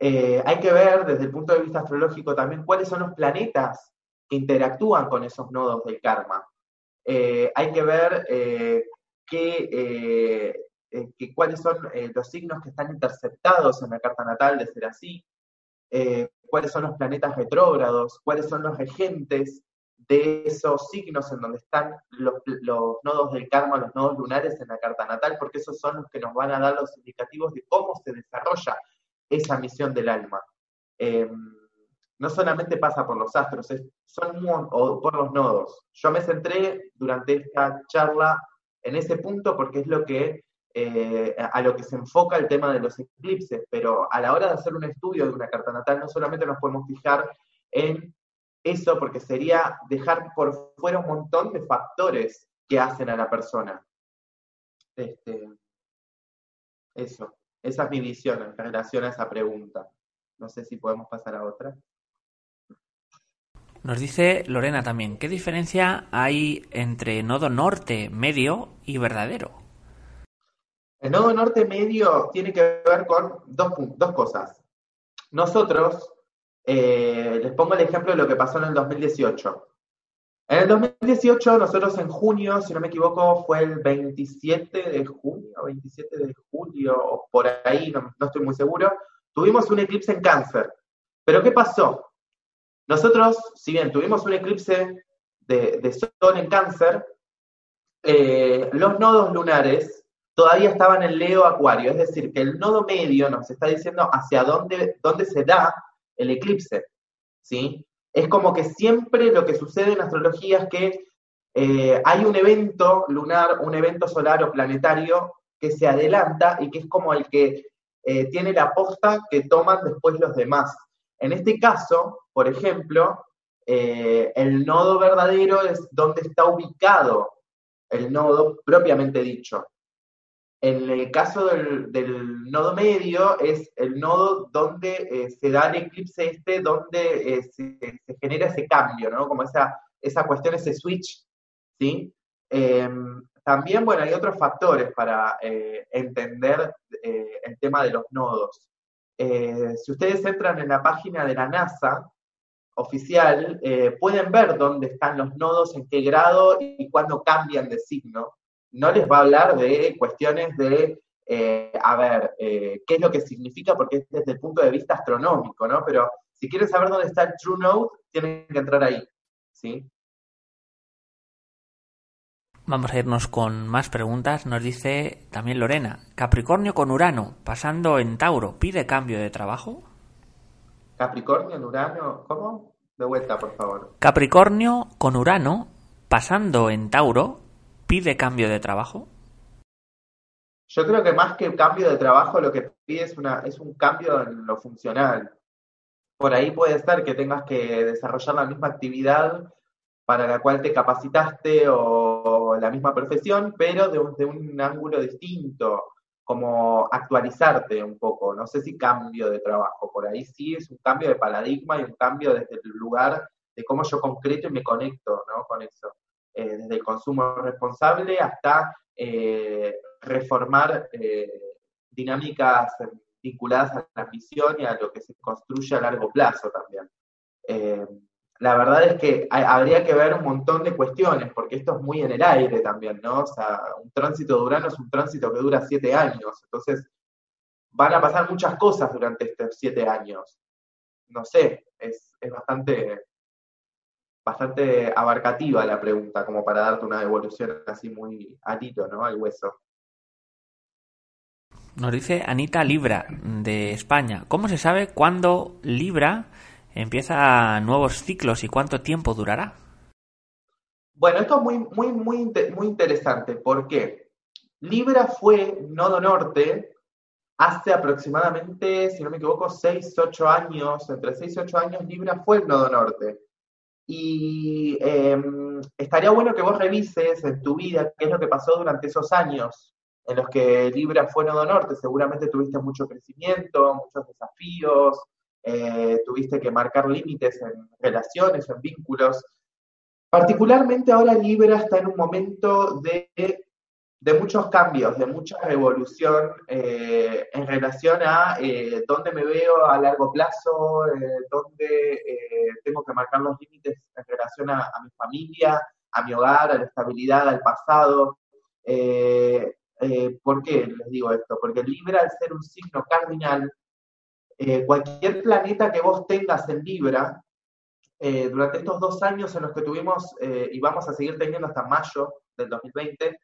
Eh, hay que ver desde el punto de vista astrológico también cuáles son los planetas que interactúan con esos nodos del karma. Eh, hay que ver eh, qué, cuáles son los signos que están interceptados en la carta natal de ser así, cuáles son los planetas retrógrados, cuáles son los regentes de esos signos en donde están los, nodos del karma, los nodos lunares en la carta natal, porque esos son los que nos van a dar los indicativos de cómo se desarrolla esa misión del alma. Em, no solamente pasa por los astros, son o por los nodos. Yo me centré durante esta charla en ese punto porque es lo que eh, a lo que se enfoca el tema de los eclipses, pero a la hora de hacer un estudio de una carta natal no solamente nos podemos fijar en eso porque sería dejar por fuera un montón de factores que hacen a la persona. Este, eso, esa es mi visión en relación a esa pregunta. No sé si podemos pasar a otra. Nos dice Lorena también, ¿qué diferencia hay entre nodo norte medio y verdadero? El nodo norte medio tiene que ver con dos, dos cosas. Nosotros eh, les pongo el ejemplo de lo que pasó en el 2018. En el 2018, nosotros en junio, si no me equivoco, fue el 27 de junio, 27 de julio, o por ahí, no, estoy muy seguro, tuvimos un eclipse en cáncer. Pero ¿qué pasó? Nosotros, si bien tuvimos un eclipse de, sol en cáncer, eh, los nodos lunares todavía estaban en Leo Acuario, es decir, que el nodo medio nos está diciendo hacia dónde, dónde se da el eclipse, ¿sí? Es como que siempre lo que sucede en astrología es que eh, hay un evento lunar, un evento solar o planetario que se adelanta y que es como el que eh, tiene la posta que toman después los demás. En este caso, por ejemplo, eh, el nodo verdadero es donde está ubicado el nodo propiamente dicho. En el caso del, nodo medio, es el nodo donde eh, se da el eclipse este, donde eh, se, genera ese cambio, ¿no? Como esa, esa cuestión, ese switch, ¿sí? Em, también, bueno, hay otros factores para eh, entender el tema de los nodos. si ustedes entran en la página de la NASA oficial, pueden ver dónde están los nodos, en qué grado y cuándo cambian de signo no les va a hablar de cuestiones de, eh, a ver, eh, qué es lo que significa, porque es desde el punto de vista astronómico, ¿no? Pero si quieren saber dónde está el True Node, tienen que entrar ahí, ¿sí? Vamos a irnos con más preguntas. Nos dice también Lorena, Capricornio con Urano, pasando en Tauro, ¿pide cambio de trabajo? Capricornio en Urano, ¿cómo? De vuelta, por favor. Capricornio con Urano, pasando en Tauro, pide cambio de trabajo? Yo creo que más que cambio de trabajo, lo que pide es, un cambio en lo funcional. Por ahí puede ser que tengas que desarrollar la misma actividad para la cual te capacitaste o la misma profesión, pero de un, de un ángulo distinto, como actualizarte un poco. No sé si cambio de trabajo, por ahí sí es un cambio de paradigma y un cambio desde el lugar de cómo yo concreto y me conecto ¿no? con eso. Eh, desde el consumo responsable hasta eh, reformar eh, dinámicas vinculadas a la visión y a lo que se construye a largo plazo también. la verdad es que habría que ver un montón de cuestiones, porque esto es muy en el aire también, ¿no? O sea, un tránsito de es un tránsito que dura siete años, entonces van a pasar muchas cosas durante estos siete años. No sé, es, es bastante bastante abarcativa la pregunta, como para darte una devolución así muy alito, ¿no? Al hueso. Nos dice Anita Libra, de España. ¿Cómo se sabe cuándo Libra empieza nuevos ciclos y cuánto tiempo durará? Bueno, esto es muy, muy, muy, muy interesante. ¿Por qué? Libra fue nodo norte hace aproximadamente, si no me equivoco, 6, 8 años, entre 6 y 8 años, Libra fue el nodo norte. Y em, estaría bueno que vos revises en tu vida qué es lo que pasó durante esos años en los que Libra fue nodo norte. Seguramente tuviste mucho crecimiento, muchos desafíos, eh, tuviste que marcar límites en relaciones, en vínculos. Particularmente ahora Libra está en un momento de de muchos cambios, de mucha revolución eh, en relación a eh, dónde me veo a largo plazo, eh, dónde tengo que marcar los límites en relación a, mi familia, a mi hogar, a la estabilidad, al pasado. ¿Por qué les digo esto? Porque Libra, al ser un signo cardinal, cualquier planeta que vos tengas en Libra, durante estos dos años en los que tuvimos y vamos a seguir teniendo hasta mayo del 2020,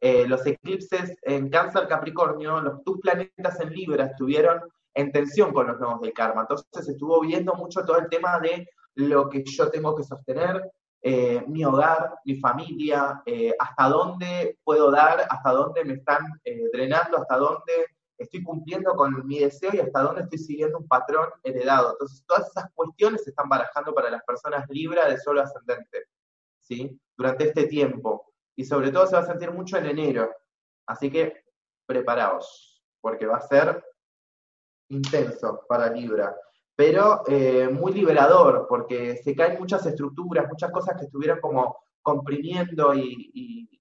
eh, los eclipses en Cáncer Capricornio, los, tus planetas en Libra estuvieron en tensión con los nodos del karma. Entonces estuvo viendo mucho todo el tema de lo que yo tengo que sostener, eh, mi hogar, mi familia, eh, hasta dónde puedo dar, hasta dónde me están drenando, hasta dónde estoy cumpliendo con mi deseo y hasta dónde estoy siguiendo un patrón heredado. Entonces todas esas cuestiones se están barajando para las personas Libra de solo ascendente, ¿sí? Durante este tiempo y sobre todo se va a sentir mucho en enero. Así que preparaos, porque va a ser intenso para Libra, pero eh, muy liberador, porque se caen muchas estructuras, muchas cosas que estuvieron como comprimiendo y,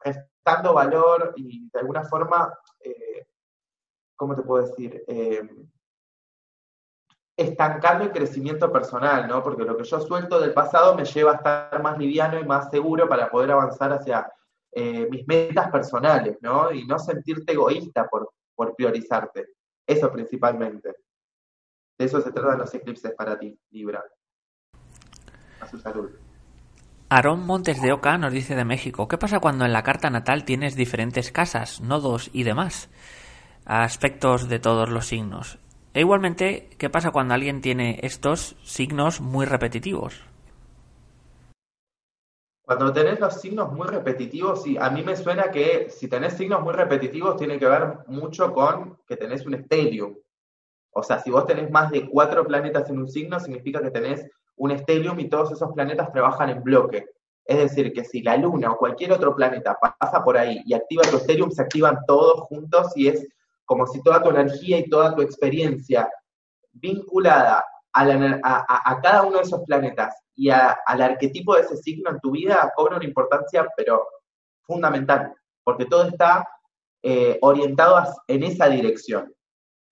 restando valor y de alguna forma, eh, ¿cómo te puedo decir? Eh, estancando el crecimiento personal, ¿no? Porque lo que yo suelto del pasado me lleva a estar más liviano y más seguro para poder avanzar hacia eh, mis metas personales, ¿no? Y no sentirte egoísta por, por priorizarte. Eso principalmente. De eso se tratan los eclipses para ti, Libra. A su salud. Aarón Montes de Oca nos dice de México, ¿qué pasa cuando en la carta natal tienes diferentes casas, nodos y demás? Aspectos de todos los signos. E igualmente, ¿qué pasa cuando alguien tiene estos signos muy repetitivos? Cuando tenés los signos muy repetitivos, sí, a mí me suena que si tenés signos muy repetitivos tiene que ver mucho con que tenés un stellium. O sea, si vos tenés más de cuatro planetas en un signo, significa que tenés un stellium y todos esos planetas trabajan en bloque. Es decir, que si la Luna o cualquier otro planeta pasa por ahí y activa tu stellium, se activan todos juntos y es como si toda tu energía y toda tu experiencia vinculada a, cada uno de esos planetas y al arquetipo de ese signo en tu vida cobra una importancia, pero fundamental, porque todo está eh, orientado en esa dirección.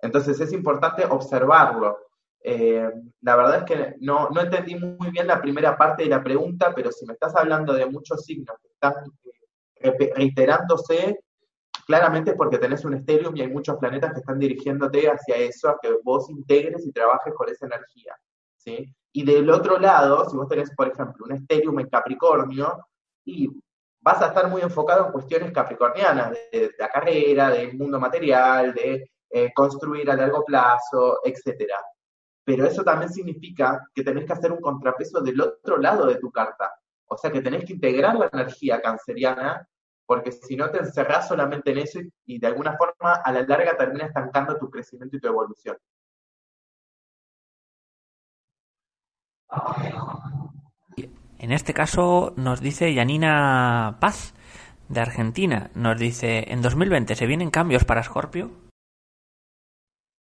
Entonces es importante observarlo. Eh, la verdad es que no, no, entendí muy bien la primera parte de la pregunta, pero si me estás hablando de muchos signos que están eh, reiterándose, claramente es porque tenés un estéreo y hay muchos planetas que están dirigiéndote hacia eso, a que vos integres y trabajes con esa energía. ¿sí? Y del otro lado, si vos tenés, por ejemplo, un estéreo en Capricornio, y vas a estar muy enfocado en cuestiones capricornianas, de, la carrera, del mundo material, de eh, construir a largo plazo, etc. Pero eso también significa que tenés que hacer un contrapeso del otro lado de tu carta. O sea que tenés que integrar la energía canceriana porque si no te encerrás solamente en eso y, de alguna forma a la larga termina estancando tu crecimiento y tu evolución. En este caso nos dice Yanina Paz de Argentina, nos dice, en 2020 se vienen cambios para Scorpio.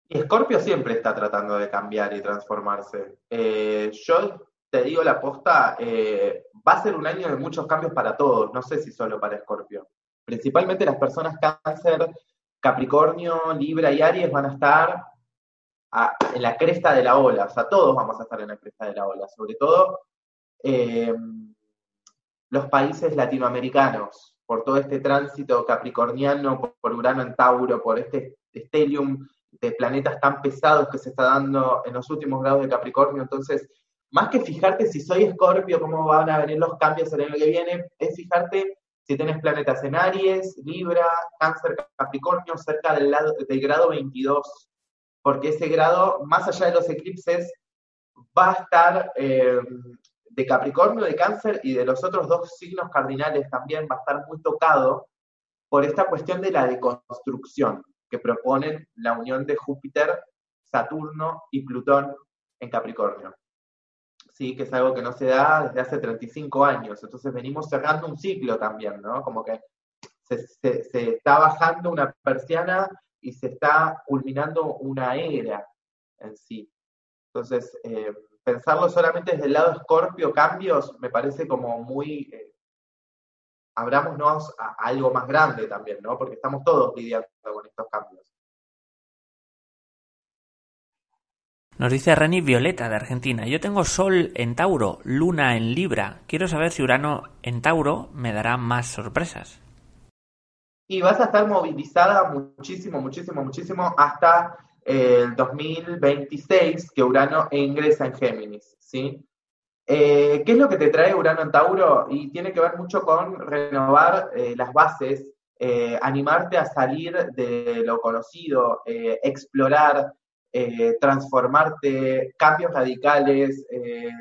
Y Scorpio siempre está tratando de cambiar y transformarse. Eh, yo te digo la posta, eh, va a ser un año de muchos cambios para todos, no sé si solo para Escorpio. Principalmente las personas cáncer, Capricornio, Libra y Aries van a estar en la cresta de la ola, o sea, todos vamos a estar en la cresta de la ola, sobre todo eh, los países latinoamericanos, por todo este tránsito capricorniano, por, por Urano en Tauro, por este estelium de planetas tan pesados que se está dando en los últimos grados de Capricornio, entonces más que fijarte si soy escorpio, cómo van a venir los cambios el año que viene, es fijarte si tienes planetas en Aries, Libra, Cáncer, Capricornio, cerca del, lado, del grado 22, porque ese grado, más allá de los eclipses, va a estar eh, de Capricornio, de Cáncer y de los otros dos signos cardinales también va a estar muy tocado por esta cuestión de la deconstrucción, que proponen la unión de Júpiter, Saturno y Plutón en Capricornio. Sí, que es algo que no se da desde hace 35 años. Entonces venimos cerrando un ciclo también, ¿no? Como que se, está bajando una persiana y se está culminando una era en sí. Entonces, eh, pensarlo solamente desde el lado escorpio, cambios, me parece como muy... Eh, abrámonos a, algo más grande también, ¿no? Porque estamos todos lidiando con estos cambios. Nos dice Reni Violeta de Argentina. Yo tengo Sol en Tauro, Luna en Libra. Quiero saber si Urano en Tauro me dará más sorpresas. Y vas a estar movilizada muchísimo, muchísimo, muchísimo hasta el 2026 que Urano ingresa en Géminis, ¿sí? Eh, ¿Qué es lo que te trae Urano en Tauro? Y tiene que ver mucho con renovar eh, las bases, eh, animarte a salir de lo conocido, explorar, transformarte, cambios radicales.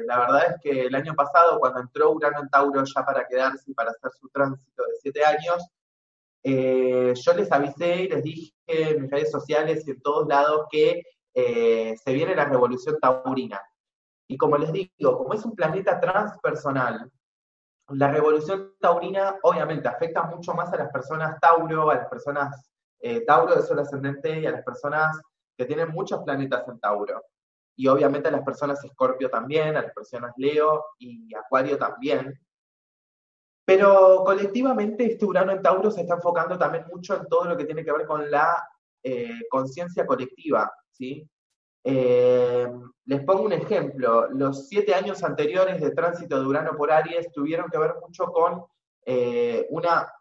la verdad es que el año pasado, cuando entró Urano en Tauro ya para quedarse y para hacer su tránsito de siete años, yo les avisé y les dije en mis redes sociales y en todos lados que se viene la revolución taurina y como les digo, como es un planeta transpersonal, la revolución taurina obviamente afecta mucho más a las personas Tauro, a las personas eh, Tauro de Sol ascendente y a las personas que tienen muchos planetas en Tauro. Y obviamente a las personas Escorpio también, a las personas Leo y Acuario también. Pero colectivamente este Urano en Tauro se está enfocando también mucho en todo lo que tiene que ver con la eh, conciencia colectiva, ¿sí? Eh, les pongo un ejemplo. Los siete años anteriores de tránsito de Urano por Aries tuvieron que ver mucho con eh, una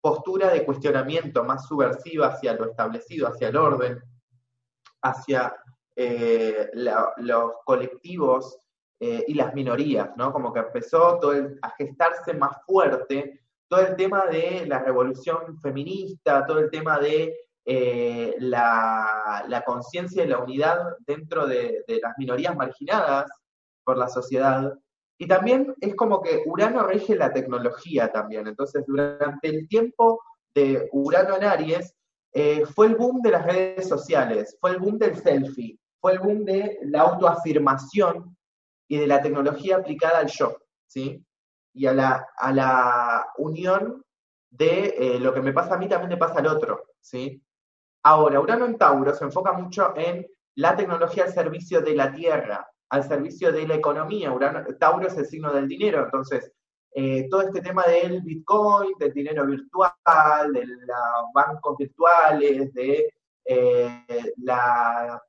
postura de cuestionamiento más subversiva hacia lo establecido, hacia el orden, hacia eh, los colectivos y las minorías, ¿no? Como que empezó todo a gestarse más fuerte todo el tema de la revolución feminista, todo el tema de eh, la, conciencia y la unidad dentro de, las minorías marginadas por la sociedad. Y también es como que Urano rige la tecnología también. Entonces, durante el tiempo de Urano en Aries, eh, fue el boom de las redes sociales, fue el boom del selfie, fue el boom de la autoafirmación y de la tecnología aplicada al yo, ¿sí? Y a la, a la unión de eh, lo que me pasa a mí también le pasa al otro, ¿sí? Ahora, Urano en Tauro se enfoca mucho en la tecnología al servicio de la Tierra, al servicio de la economía. Urano, Tauro es el signo del dinero, entonces eh, todo este tema del Bitcoin, del dinero virtual, de los bancos virtuales, de eh, la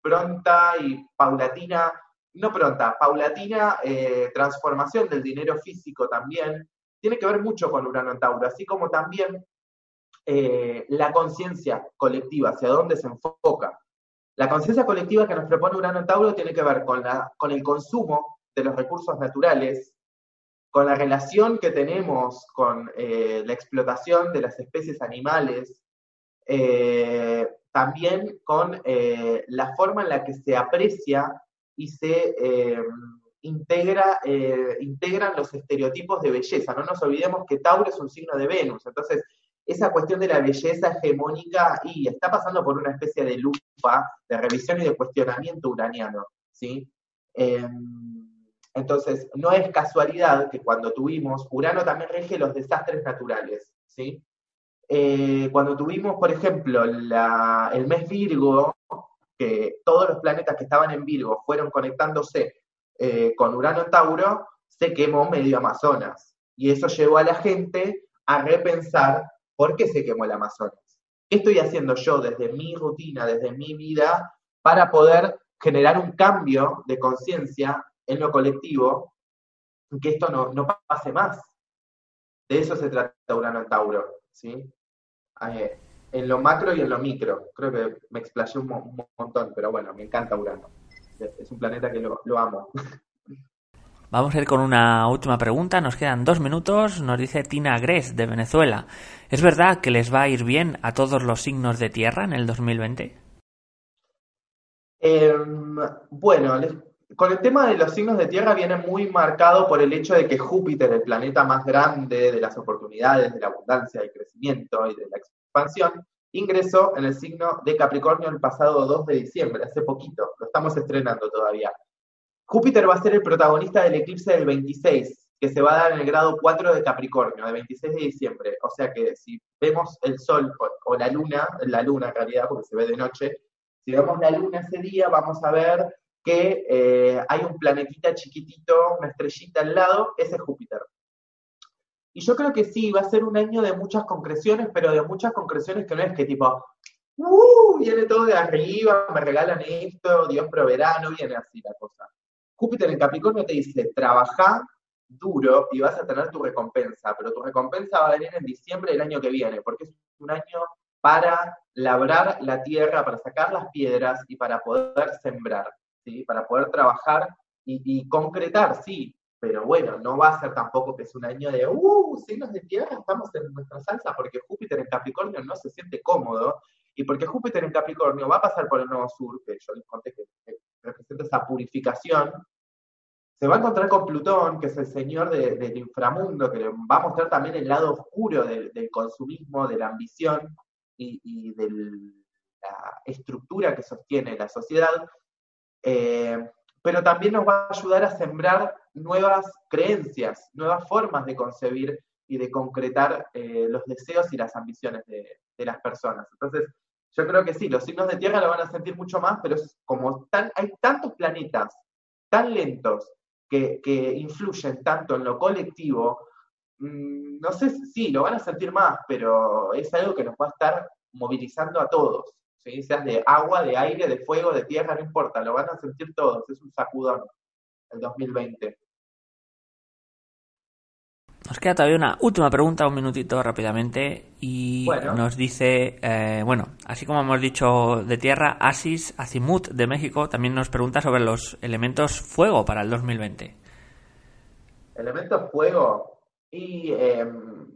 pronta y paulatina, no pronta, paulatina eh, transformación del dinero físico también, tiene que ver mucho con Urano en Tauro, así como también eh, la conciencia colectiva, hacia dónde se enfoca. La conciencia colectiva que nos propone Urano en Tauro tiene que ver con, la, con el consumo de los recursos naturales, con la relación que tenemos con eh, la explotación de las especies animales, eh, también con la forma en la que se aprecia y se integra, integran los estereotipos de belleza. No nos olvidemos que Tauro es un signo de Venus, entonces esa cuestión de la belleza hegemónica y está pasando por una especie de lupa de revisión y de cuestionamiento uraniano, ¿sí? Entonces, no es casualidad que cuando tuvimos, Urano también rige los desastres naturales, ¿sí? Eh, cuando tuvimos, por ejemplo, el mes Virgo, que todos los planetas que estaban en Virgo fueron conectándose eh, con Urano Tauro, se quemó medio Amazonas. Y eso llevó a la gente a repensar ¿Por qué se quemó el Amazonas? ¿Qué estoy haciendo yo desde mi rutina, desde mi vida, para poder generar un cambio de conciencia en lo colectivo que esto no, pase más? De eso se trata Urano en Tauro, ¿sí? Eh, en lo macro y en lo micro. Creo que me explayé un, montón, pero bueno, me encanta Urano. Es un planeta que lo, lo amo. Vamos a ir con una última pregunta. Nos quedan dos minutos. Nos dice Tina Gres de Venezuela. ¿Es verdad que les va a ir bien a todos los signos de tierra en el 2020? Em, bueno, con el tema de los signos de tierra viene muy marcado por el hecho de que Júpiter, el planeta más grande de las oportunidades, de la abundancia, del crecimiento y de la expansión, ingresó en el signo de Capricornio el pasado 2 de diciembre, hace poquito, lo estamos estrenando todavía. Júpiter va a ser el protagonista del eclipse del 26, que se va a dar en el grado 4 de Capricornio, el 26 de diciembre. O sea que si vemos el Sol o, la Luna, la Luna en realidad, porque se ve de noche, si vemos la Luna ese día, vamos a ver que eh, hay un planetita chiquitito, una estrellita al lado, ese es Júpiter. Y yo creo que sí, va a ser un año de muchas concreciones, pero de muchas concreciones que no es que tipo, ¡uh! Viene todo de arriba, me regalan esto, Dios proveerá, no viene así la cosa. Júpiter en Capricornio te dice, trabaja duro y vas a tener tu recompensa, pero tu recompensa va a venir en diciembre del año que viene, porque es un año para labrar la tierra, para sacar las piedras y para poder sembrar, para poder trabajar y, concretar, sí, pero bueno, no va a ser tampoco que es un año de, uh, signos de tierra, estamos en nuestra salsa, porque Júpiter en Capricornio no se siente cómodo, y porque Júpiter en Capricornio va a pasar por el Nuevo Sur, que yo les conté que, representa esa purificación, se va a encontrar con Plutón, que es el señor del inframundo, que va a mostrar también el lado oscuro del, consumismo, de la ambición y de la estructura que sostiene la sociedad. Eh, pero también nos va a ayudar a sembrar nuevas creencias, nuevas formas de concebir y de concretar eh, los deseos y las ambiciones de, las personas. Entonces, yo creo que sí, los signos de tierra lo van a sentir mucho más, pero como tan, hay tantos planetas tan lentos que, influyen tanto en lo colectivo, mm, no sé si sí, lo van a sentir más, pero es algo que nos va a estar movilizando a todos. ¿Sí? seas de agua, de aire, de fuego, de tierra, no importa, lo van a sentir todos, es un sacudón el 2020. Nos queda todavía una última pregunta, un minutito rápidamente, y nos dice, eh, bueno, así como hemos dicho de tierra, Asis Azimut de México también nos pregunta sobre los elementos fuego para el 2020. Elementos fuego y, em,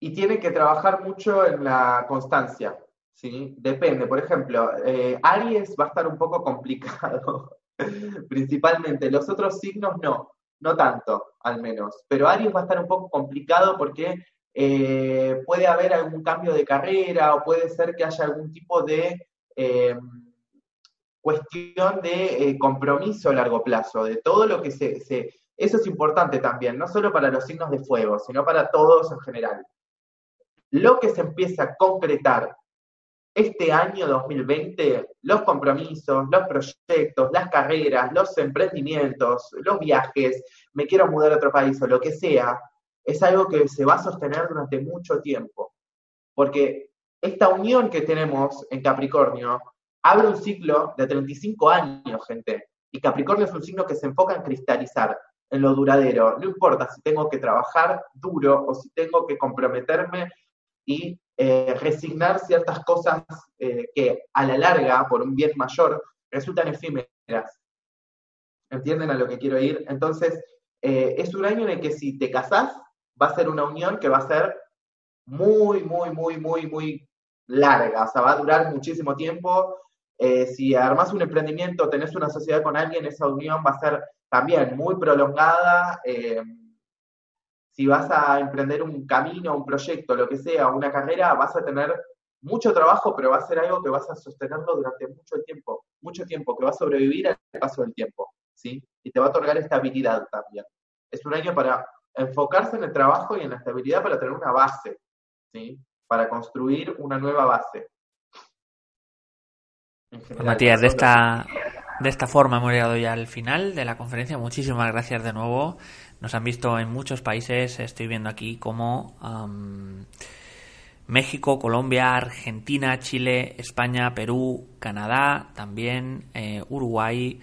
y tiene que trabajar mucho en la constancia. ¿Sí? Depende. Por ejemplo, eh, Aries va a estar un poco complicado, principalmente. Los otros signos no, no tanto, al menos. Pero Aries va a estar un poco complicado porque eh, puede haber algún cambio de carrera o puede ser que haya algún tipo de em, cuestión de eh, compromiso a largo plazo, de todo lo que se, se... Eso es importante también, no solo para los signos de fuego, sino para todos en general. Lo que se empieza a concretar este año 2020 los compromisos, los proyectos, las carreras, los emprendimientos, los viajes, me quiero mudar a otro país o lo que sea, es algo que se va a sostener durante mucho tiempo. Porque esta unión que tenemos en Capricornio abre un ciclo de 35 años, gente. Y Capricornio es un signo que se enfoca en cristalizar, en lo duradero. No importa si tengo que trabajar duro o si tengo que comprometerme y eh, resignar ciertas cosas eh, que a la larga, por un bien mayor, resultan efímeras. ¿Entienden a lo que quiero ir? Entonces, eh, es un año en el que si te casás, va a ser una unión que va a ser muy, muy, muy, muy, muy larga, o sea, va a durar muchísimo tiempo. si armas un emprendimiento, tenés una sociedad con alguien, esa unión va a ser también muy prolongada si vas a emprender un camino, un proyecto, lo que sea, una carrera, vas a tener mucho trabajo, pero va a ser algo que vas a sostenerlo durante mucho tiempo, mucho tiempo, que va a sobrevivir al paso del tiempo, ¿sí? Y te va a otorgar estabilidad también. Es un año para enfocarse en el trabajo y en la estabilidad para tener una base, ¿sí? Para construir una nueva base. Matías, de esta, de esta forma hemos llegado ya al final de la conferencia. Muchísimas gracias de nuevo. Nos han visto en muchos países, estoy viendo aquí como México, Colombia, Argentina, Chile, España, Perú, Canadá, también eh, Uruguay,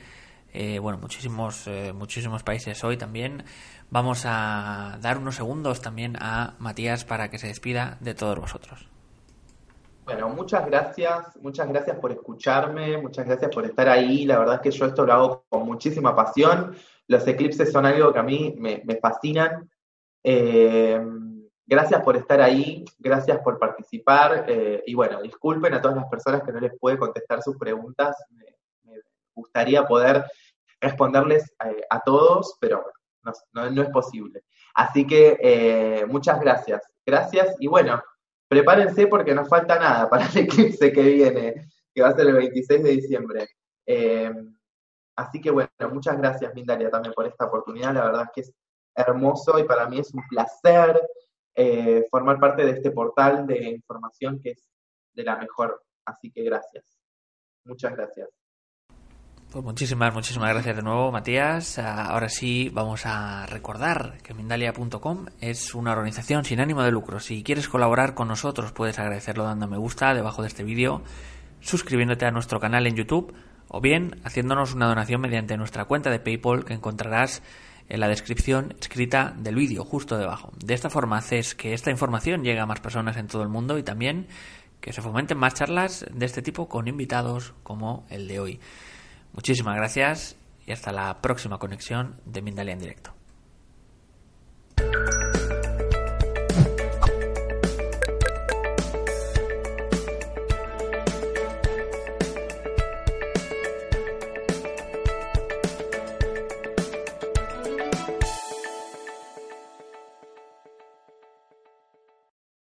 eh, bueno, muchísimos, eh, muchísimos países hoy también. Vamos a dar unos segundos también a Matías para que se despida de todos vosotros. Bueno, muchas gracias, muchas gracias por escucharme, muchas gracias por estar ahí. La verdad es que yo esto lo hago con muchísima pasión. Los eclipses son algo que a mí me, fascinan. Eh, gracias por estar ahí, gracias por participar eh, y bueno, disculpen a todas las personas que no les pude contestar sus preguntas. Me, gustaría poder responderles eh, a, todos, pero no, es posible. Así que muchas gracias. Gracias y bueno, prepárense porque no falta nada para el eclipse que viene, que va a ser el 26 de diciembre. Así que bueno, muchas gracias Mindalia también por esta oportunidad, la verdad es que es hermoso y para mí es un placer eh, formar parte de este portal de información que es de la mejor. Así que gracias. Muchas gracias. Pues muchísimas, muchísimas gracias de nuevo, Matías. Ah, ahora sí vamos a recordar que Mindalia.com es una organización sin ánimo de lucro. Si quieres colaborar con nosotros, puedes agradecerlo dando me gusta debajo de este vídeo, suscribiéndote a nuestro canal en YouTube o bien haciéndonos una donación mediante nuestra cuenta de PayPal que encontrarás en la descripción escrita del vídeo justo debajo. De esta forma haces que esta información llegue a más personas en todo el mundo y también que se fomenten más charlas de este tipo con invitados como el de hoy. Muchísimas gracias y hasta la próxima conexión de Mindalia en directo.